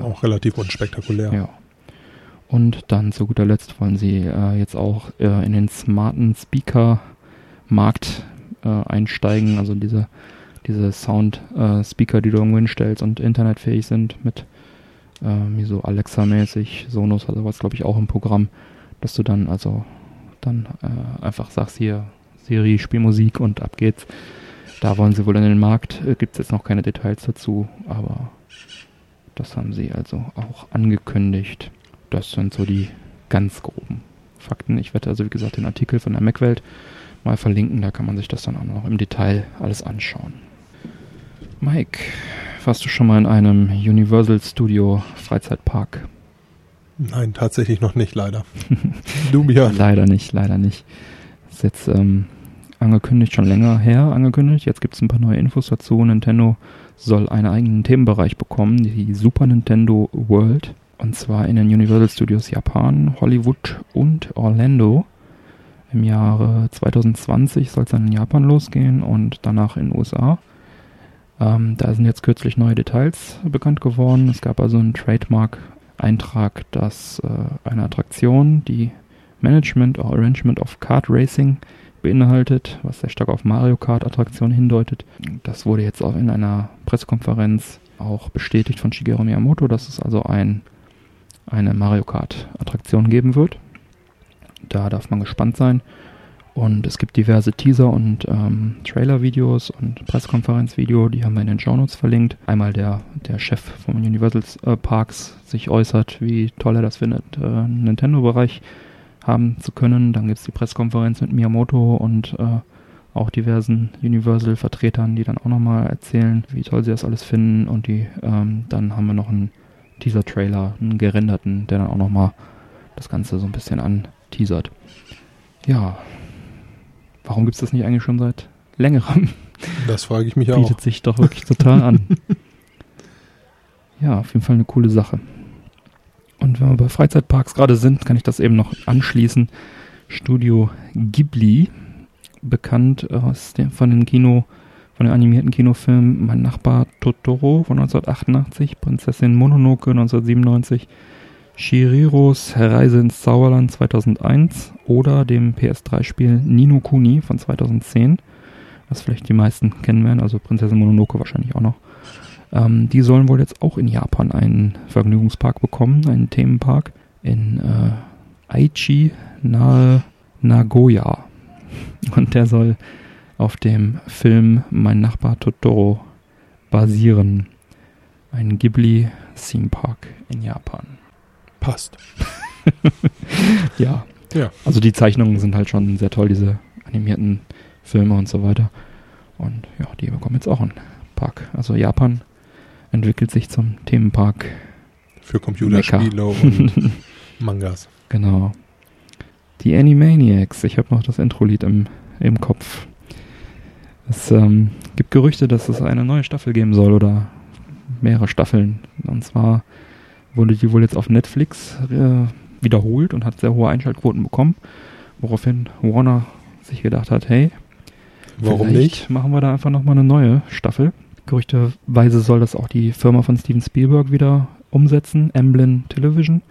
Auch relativ unspektakulär. ja. Und dann zu guter Letzt wollen sie äh, jetzt auch äh, in den smarten Speaker-Markt äh, einsteigen, also diese, diese Sound-Speaker, die du irgendwo hinstellst und internetfähig sind mit ähm, wie so Alexa-mäßig, Sonos oder was, glaube ich, auch im Programm, dass du dann also dann äh, einfach sagst hier Siri, spiel Musik und ab geht's. Da wollen sie wohl in den Markt, äh, gibt es jetzt noch keine Details dazu, aber das haben sie also auch angekündigt. Das sind so die ganz groben Fakten. Ich werde also, wie gesagt, den Artikel von der Macwelt mal verlinken. Da kann man sich das dann auch noch im Detail alles anschauen. Mike, warst du schon mal in einem Universal Studio Freizeitpark? Nein, tatsächlich noch nicht, leider. *laughs* du, Björn. Leider nicht, leider nicht. Ist jetzt ähm, angekündigt, schon länger her angekündigt. Jetzt gibt es ein paar neue Infos dazu. Nintendo soll einen eigenen Themenbereich bekommen, die Super Nintendo World. Und zwar in den Universal Studios Japan, Hollywood und Orlando. Im Jahre 2020 soll es dann in Japan losgehen und danach in den USA. Ähm, da sind jetzt kürzlich neue Details bekannt geworden. Es gab also einen Trademark-Eintrag, dass äh, eine Attraktion, die Management or Arrangement of Kart Racing beinhaltet, was sehr stark auf Mario Kart Attraktionen hindeutet. Das wurde jetzt auch in einer Pressekonferenz auch bestätigt von Shigeru Miyamoto, dass es also ein, eine Mario Kart Attraktion geben wird. Da darf man gespannt sein. Und es gibt diverse Teaser- und ähm, Trailer-Videos und Pressekonferenz-Video, die haben wir in den Shownotes verlinkt. Einmal der, der Chef vom Universal äh, Parks sich äußert, wie toll er das findet, äh, Nintendo-Bereich haben zu können. Dann gibt es die Pressekonferenz mit Miyamoto und äh, auch diversen Universal-Vertretern, die dann auch nochmal erzählen, wie toll sie das alles finden. Und die ähm, dann haben wir noch einen Teaser-Trailer, einen gerenderten, der dann auch nochmal das Ganze so ein bisschen anteasert. Ja, warum gibt es das nicht eigentlich schon seit längerem? Das frage ich mich auch. Bietet sich doch wirklich total an. *laughs* Ja, auf jeden Fall eine coole Sache. Und wenn wir bei Freizeitparks gerade sind, kann ich das eben noch anschließen. Studio Ghibli, bekannt aus dem, von den Kino, von den animierten Kinofilmen Mein Nachbar Totoro von 1988, Prinzessin Mononoke 1997, Shiriros Reise ins Zauberland 2001 oder dem PS3-Spiel Nino Kuni von 2010, was vielleicht die meisten kennen werden, also Prinzessin Mononoke wahrscheinlich auch noch. Ähm, die sollen wohl jetzt auch in Japan einen Vergnügungspark bekommen, einen Themenpark in äh, Aichi nahe Nagoya. *laughs* Und der soll auf dem Film Mein Nachbar Totoro basieren. Ein Ghibli Theme Park in Japan. Passt. *laughs* ja. Ja. Also die Zeichnungen sind halt schon sehr toll, diese animierten Filme und so weiter. Und ja, die bekommen jetzt auch einen Park. Also Japan entwickelt sich zum Themenpark. Für Computerspiele und *laughs* Mangas. Genau. Die Animaniacs. Ich habe noch das Intro-Lied im, im Kopf. Es ähm, gibt Gerüchte, dass es eine neue Staffel geben soll oder mehrere Staffeln. Und zwar wurde die wohl jetzt auf Netflix äh, wiederholt und hat sehr hohe Einschaltquoten bekommen. Woraufhin Warner sich gedacht hat, hey, Warum vielleicht nicht? machen wir da einfach nochmal eine neue Staffel. Gerüchteweise soll das auch die Firma von Steven Spielberg wieder umsetzen, Emblem Television.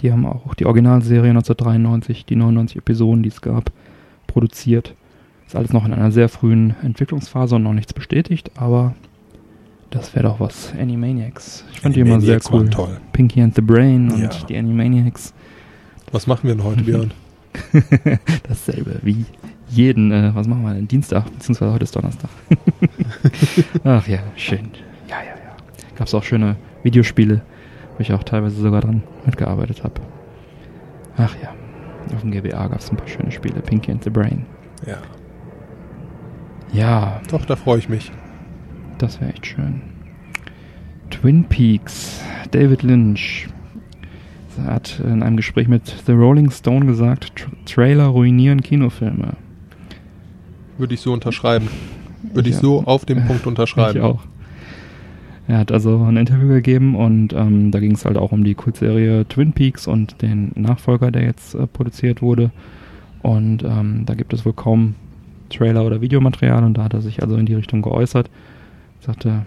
Die haben auch die Originalserie 1993, die 99 Episoden, die es gab, produziert. Ist alles noch in einer sehr frühen Entwicklungsphase und noch nichts bestätigt, aber das wäre doch was. Animaniacs. Ich fand die immer sehr Animaniacs cool. toll. Pinky and the Brain und Ja. die Animaniacs. Was machen wir denn heute, Björn? *laughs* *laughs* Dasselbe wie jeden, äh, was machen wir denn? Dienstag, beziehungsweise heute ist Donnerstag. *laughs* *laughs* Ach ja, schön. Ja, ja, ja. Gab's auch schöne Videospiele, wo ich auch teilweise sogar dran mitgearbeitet habe. Ach ja, auf dem GBA gab's ein paar schöne Spiele. Pinky and the Brain. Ja. Ja, Doch, da freue ich mich. das wäre echt schön. Twin Peaks, David Lynch. Er hat in einem Gespräch mit The Rolling Stone gesagt, Tra Trailer ruinieren Kinofilme. Würde ich so unterschreiben. Würde ich Ja. so auf den Punkt *laughs* unterschreiben. Ich auch. Er hat also ein Interview gegeben und ähm, da ging es halt auch um die Kultserie Twin Peaks und den Nachfolger, der jetzt äh, produziert wurde. Und ähm, da gibt es wohl kaum Trailer oder Videomaterial und da hat er sich also in die Richtung geäußert. Sagte,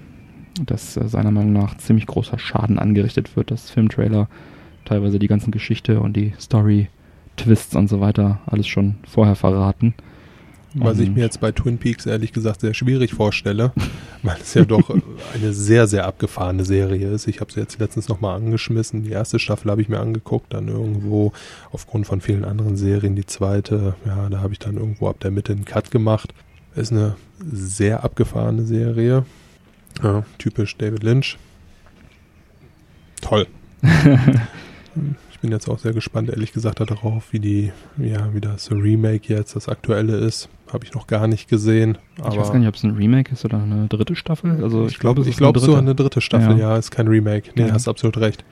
dass äh, seiner Meinung nach ziemlich großer Schaden angerichtet wird, dass Filmtrailer teilweise die ganzen Geschichte und die Story, Twists und so weiter alles schon vorher verraten. Was ich Und- mir jetzt bei Twin Peaks ehrlich gesagt sehr schwierig vorstelle, *laughs* weil es ja doch eine sehr, sehr abgefahrene Serie ist. Ich habe sie jetzt letztens nochmal angeschmissen. Die erste Staffel habe ich mir angeguckt, dann irgendwo aufgrund von vielen anderen Serien die zweite. Ja, da habe ich dann irgendwo ab der Mitte einen Cut gemacht. Ist eine sehr abgefahrene Serie. Ja, typisch David Lynch. Toll. *laughs* *laughs* Ich bin jetzt auch sehr gespannt, ehrlich gesagt, darauf, wie die, ja, wie das Remake jetzt, das aktuelle ist. Habe ich noch gar nicht gesehen. ich weiß gar nicht, ob es ein Remake ist oder eine dritte Staffel. Also ich, glaube, ich glaube eine so dritte. eine dritte Staffel, Ja. ja, ist kein Remake. Nee, Ja. hast absolut recht.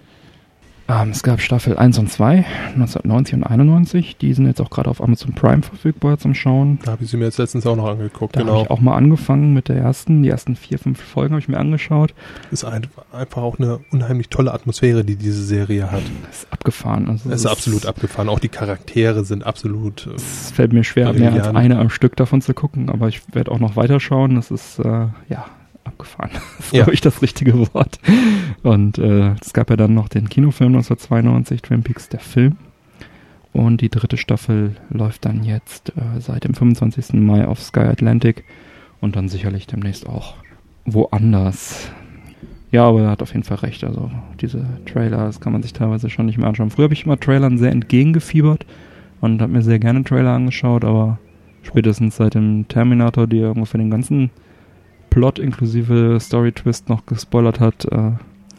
Ähm, es gab Staffel 1 und 2, 1990 und 91. Die sind jetzt auch gerade auf Amazon Prime verfügbar zum Schauen. Da habe ich sie mir jetzt letztens auch noch angeguckt, Da genau. habe ich auch mal angefangen mit der ersten. Die ersten vier, fünf Folgen habe ich mir angeschaut. Ist ein, einfach auch eine unheimlich tolle Atmosphäre, die diese Serie hat. Ist abgefahren. Also Es ist absolut abgefahren. Auch die Charaktere sind absolut. äh, Es fällt mir schwer, mehr als eine am Stück davon zu gucken, aber ich werde auch noch weiterschauen. Das ist, äh, ja, abgefahren. *laughs* Das ist, Ja. glaube ich, das richtige Wort. Und äh, es gab ja dann noch den Kinofilm 1992, Twin Peaks, der Film. Und die dritte Staffel läuft dann jetzt äh, seit dem 25. Mai auf Sky Atlantic und dann sicherlich demnächst auch woanders. Ja, aber er hat auf jeden Fall recht. Also diese Trailer, das kann man sich teilweise schon nicht mehr anschauen. Früher habe ich immer Trailern sehr entgegengefiebert und habe mir sehr gerne Trailer angeschaut, aber spätestens seit dem Terminator, die ungefähr den ganzen Plot inklusive Story-Twist noch gespoilert hat, äh,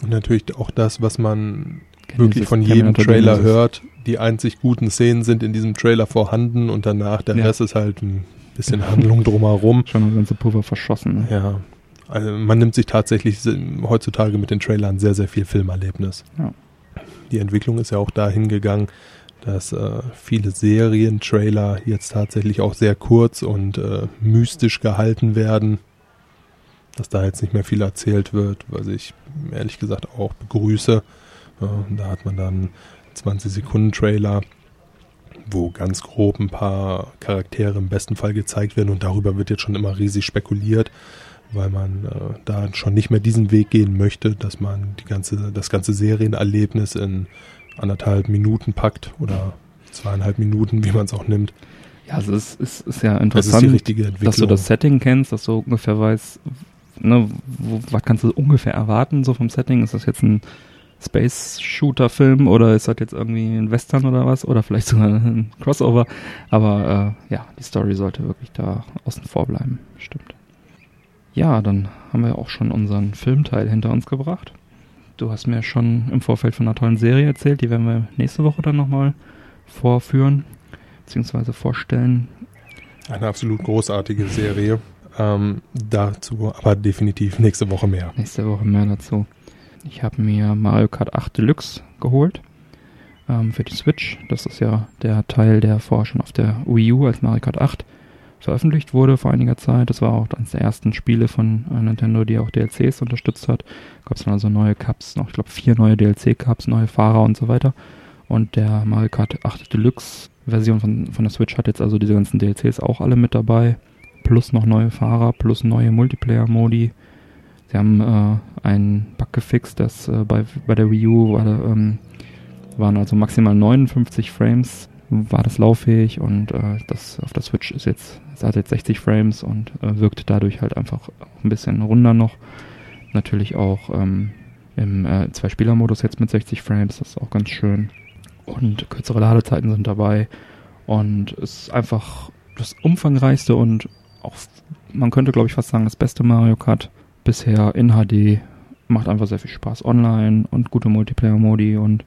Und natürlich auch das, was man wirklich von jedem Trailer hört. Die einzig guten Szenen sind in diesem Trailer vorhanden und danach der Ja. Rest ist halt ein bisschen Handlung drumherum. *laughs* Schon das ganze Pulver verschossen. Ne? Ja. Also man nimmt sich tatsächlich heutzutage mit den Trailern sehr, sehr viel Filmerlebnis. Ja. Die Entwicklung ist ja auch dahin gegangen, dass äh, viele Serien-Trailer jetzt tatsächlich auch sehr kurz und äh, mystisch gehalten werden. Dass da jetzt nicht mehr viel erzählt wird, was ich ehrlich gesagt auch begrüße. Ja, da hat man dann 20 Sekunden Trailer, wo ganz grob ein paar Charaktere im besten Fall gezeigt werden und darüber wird jetzt schon immer riesig spekuliert, weil man äh, da schon nicht mehr diesen Weg gehen möchte, dass man die ganze, das ganze Serienerlebnis in anderthalb Minuten packt oder zweieinhalb Minuten, wie man es auch nimmt. Ja, also es ist, ist ja interessant, dass du das Setting kennst, dass du ungefähr weißt, ne, wo, was kannst du ungefähr erwarten, so vom Setting. Ist das jetzt ein Space-Shooter-Film oder ist das jetzt irgendwie ein Western oder was? Oder vielleicht sogar ein Crossover. Aber äh, ja, die Story sollte wirklich da außen vor bleiben. Stimmt. Ja, dann haben wir auch schon unseren Filmteil hinter uns gebracht. du hast mir schon im Vorfeld von einer tollen Serie erzählt, die werden wir nächste Woche dann nochmal vorführen, beziehungsweise vorstellen. Eine absolut großartige Serie. Ähm, dazu aber definitiv nächste Woche mehr. Nächste Woche mehr dazu. Ich habe mir Mario Kart 8 Deluxe geholt ähm, für die Switch. Das ist ja der Teil, der vorher schon auf der Wii U als Mario Kart 8 veröffentlicht wurde vor einiger Zeit. Das war auch eines der ersten Spiele von äh, Nintendo, die auch DLCs unterstützt hat. Gab es dann also neue Cups, noch ich glaube vier neue DLC-Cups, neue Fahrer und so weiter. Und der Mario Kart 8 Deluxe Version von, von der Switch hat jetzt also diese ganzen DLCs auch alle mit dabei. Plus noch neue Fahrer, plus neue Multiplayer-Modi. Sie haben äh, einen Bug gefixt, dass äh, bei, bei der Wii U war, ähm, waren also maximal 59 Frames war das lauffähig und äh, das auf der Switch ist jetzt, es hat jetzt 60 Frames und äh, wirkt dadurch halt einfach ein bisschen runder noch. Natürlich auch ähm, im äh, Zwei-Spieler-Modus jetzt mit 60 Frames, das ist auch ganz schön. Und kürzere Ladezeiten sind dabei und es ist einfach das umfangreichste und auch, man könnte glaube ich fast sagen, das beste Mario Kart bisher in HD. Macht einfach sehr viel Spaß online und gute Multiplayer-Modi und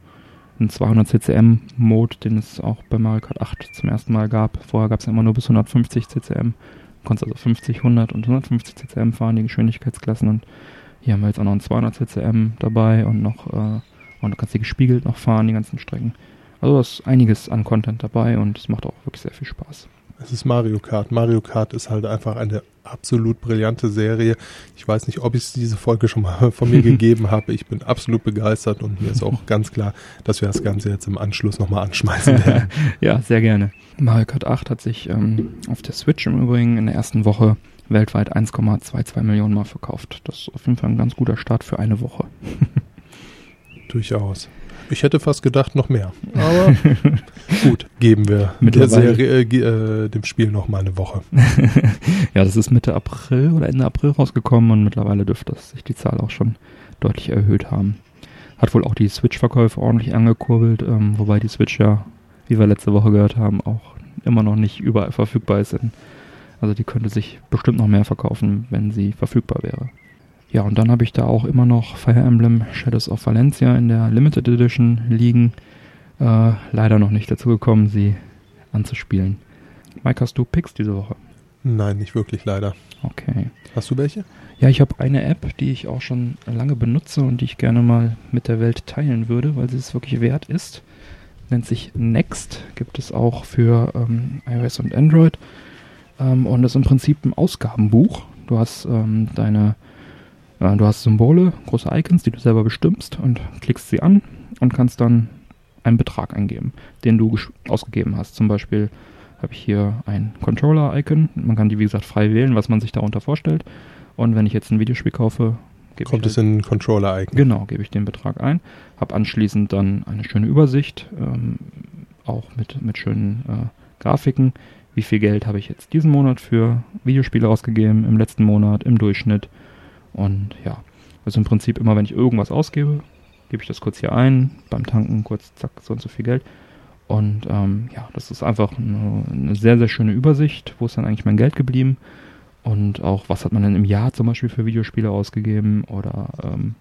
ein 200 CCM Mode, den es auch bei Mario Kart 8 zum ersten Mal gab. Vorher gab es ja immer nur bis 150 CCM. Du konntest also 50, 100 und 150 CCM fahren, die Geschwindigkeitsklassen. Und hier haben wir jetzt auch noch ein 200 CCM dabei und noch, äh, und du kannst die gespiegelt noch fahren, die ganzen Strecken. Also da ist einiges an Content dabei und es macht auch wirklich sehr viel Spaß. Es ist Mario Kart. Mario Kart ist halt einfach eine absolut brillante Serie. Ich weiß nicht, ob ich diese Folge schon mal von mir *laughs* gegeben habe. Ich bin absolut begeistert und mir ist auch *laughs* ganz klar, dass wir das Ganze jetzt im Anschluss nochmal anschmeißen werden. *laughs* ja, sehr gerne. Mario Kart 8 hat sich ähm, auf der Switch im Übrigen in der ersten Woche weltweit 1,22 Millionen Mal verkauft. Das ist auf jeden Fall ein ganz guter Start für eine Woche. Durchaus. Ich hätte fast gedacht, noch mehr. Aber *laughs* gut, geben wir der Serie, äh, äh, dem Spiel noch mal eine Woche. *laughs* ja, das ist Mitte April oder Ende April rausgekommen und mittlerweile dürfte sich die Zahl auch schon deutlich erhöht haben. Hat wohl auch die Switch-Verkäufe ordentlich angekurbelt, ähm, wobei die Switch ja, wie wir letzte Woche gehört haben, auch immer noch nicht überall verfügbar ist. Also die könnte sich bestimmt noch mehr verkaufen, wenn sie verfügbar wäre. Ja, und dann habe ich da auch immer noch Fire Emblem Shadows of Valencia in der Limited Edition liegen. Äh, leider noch nicht dazu gekommen, sie anzuspielen. Mike, hast du Picks diese Woche? Nein, nicht wirklich, leider. Okay. Hast du welche? Ja, ich habe eine App, die ich auch schon lange benutze und die ich gerne mal mit der Welt teilen würde, weil sie es wirklich wert ist. Nennt sich Next, gibt es auch für ähm, iOS und Android. Ähm, und ist im Prinzip ein Ausgabenbuch. Du hast ähm, deine du hast Symbole, große Icons, die du selber bestimmst und klickst sie an und kannst dann einen Betrag eingeben, den du ausgegeben hast. Zum Beispiel habe ich hier ein Controller-Icon. Man kann die, wie gesagt, frei wählen, was man sich darunter vorstellt. Und wenn ich jetzt ein Videospiel kaufe, kommt es halt, in ein Controller-Icon. Genau, gebe ich den Betrag ein, habe anschließend dann eine schöne Übersicht, ähm, auch mit, mit schönen äh, Grafiken. Wie viel Geld habe ich jetzt diesen Monat für Videospiele ausgegeben, im letzten Monat, im Durchschnitt und ja, also im Prinzip immer, wenn ich irgendwas ausgebe, gebe ich das kurz hier ein, beim Tanken kurz, zack, so und so viel Geld. Und ähm, ja, das ist einfach eine, eine, sehr, sehr schöne Übersicht, wo ist dann eigentlich mein Geld geblieben und auch, was hat man denn im Jahr zum Beispiel für Videospiele ausgegeben oder ähm,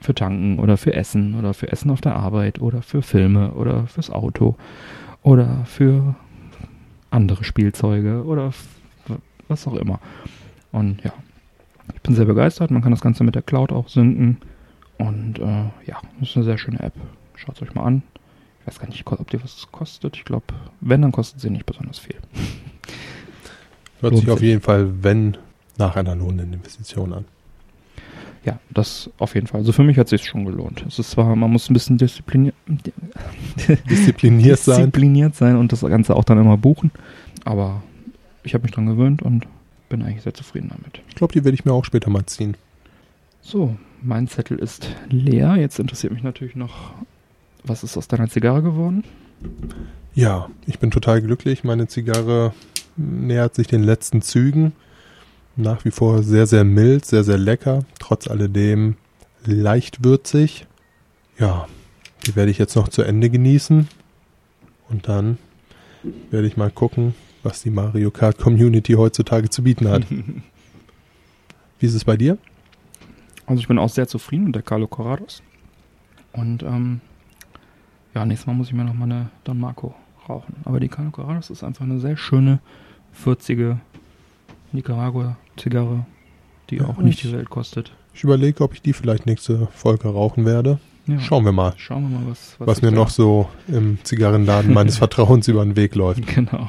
für Tanken oder für Essen oder für Essen auf der Arbeit oder für Filme oder fürs Auto oder für andere Spielzeuge oder was auch immer. Und ja, ich bin sehr begeistert. Man kann das Ganze mit der Cloud auch synken. Und äh, ja, das ist eine sehr schöne App. Schaut es euch mal an. Ich weiß gar nicht, ob die was kostet. Ich glaube, wenn, dann kostet sie nicht besonders viel. *laughs* Hört sich auf jeden Fall, wenn, nach einer lohnenden Investition an. Ja, das auf jeden Fall. Also für mich hat es sich schon gelohnt. Es ist zwar, man muss ein bisschen diszipliniert, *laughs* diszipliniert sein. Diszipliniert sein und das Ganze auch dann immer buchen. Aber ich habe mich dran gewöhnt und bin eigentlich sehr zufrieden damit. Ich glaube, die werde ich mir auch später mal ziehen. So, mein Zettel ist leer. Jetzt interessiert mich natürlich noch, was ist aus deiner Zigarre geworden? Ja, ich bin total glücklich. Meine Zigarre nähert sich den letzten Zügen. Nach wie vor sehr, sehr mild, sehr, sehr lecker. Trotz alledem leicht würzig. Ja, die werde ich jetzt noch zu Ende genießen. Und dann werde ich mal gucken, was die Mario Kart Community heutzutage zu bieten hat. *laughs* Wie ist es bei dir? Also ich bin auch sehr zufrieden mit der Carlo Corrados. Und ähm, ja, nächstes Mal muss ich mir noch mal eine Don Marco rauchen. Aber die Carlo Corrados ist einfach eine sehr schöne, würzige Nicaragua-Zigarre, die Ja, auch nicht ich- die Welt kostet. Ich überlege, ob ich die vielleicht nächste Folge rauchen werde. Ja. Schauen wir mal, Schauen wir mal, was, was sich mir noch so im Zigarrenladen meines *laughs* Vertrauens über den Weg läuft. Genau.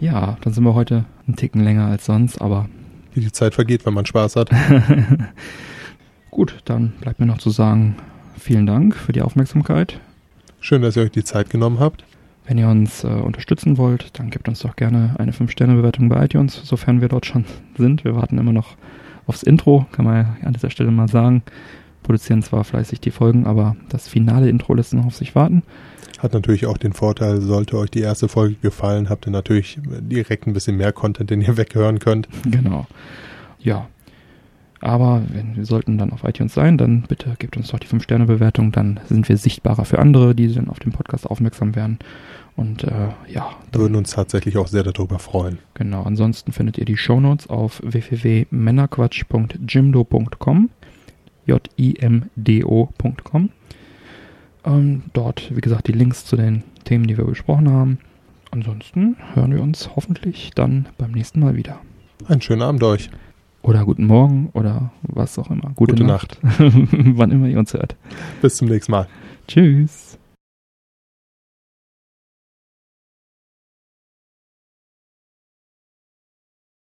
Ja, dann sind wir heute einen Ticken länger als sonst, aber Wie die Zeit vergeht, wenn man Spaß hat. *laughs* gut, dann bleibt mir noch zu sagen, vielen Dank für die Aufmerksamkeit. Schön, dass ihr euch die Zeit genommen habt. Wenn ihr uns äh, unterstützen wollt, dann gebt uns doch gerne eine 5-Sterne-Bewertung bei iTunes, sofern wir dort schon *laughs* sind. Wir warten immer noch aufs Intro, kann man ja an dieser Stelle mal sagen. Produzieren zwar fleißig die Folgen, aber das finale Intro lässt noch auf sich warten. Hat natürlich auch den Vorteil, sollte euch die erste Folge gefallen, habt ihr natürlich direkt ein bisschen mehr Content, den ihr *laughs* weghören könnt. Genau. Ja. Aber wenn wir sollten dann auf iTunes sein, dann bitte gebt uns doch die 5-Sterne-Bewertung, dann sind wir sichtbarer für andere, die dann auf den Podcast aufmerksam werden. Und äh, ja, würden uns tatsächlich auch sehr darüber freuen. Genau, ansonsten findet ihr die Shownotes auf www.männerquatsch.jimdo.com J-I-M-D-O.com ähm, Dort, wie gesagt, die Links zu den Themen, die wir besprochen haben. Ansonsten hören wir uns hoffentlich dann beim nächsten Mal wieder. Einen schönen Abend euch. Oder guten Morgen oder was auch immer. Gute, Gute Nacht. *laughs* Wann immer ihr uns hört. Bis zum nächsten Mal. Tschüss.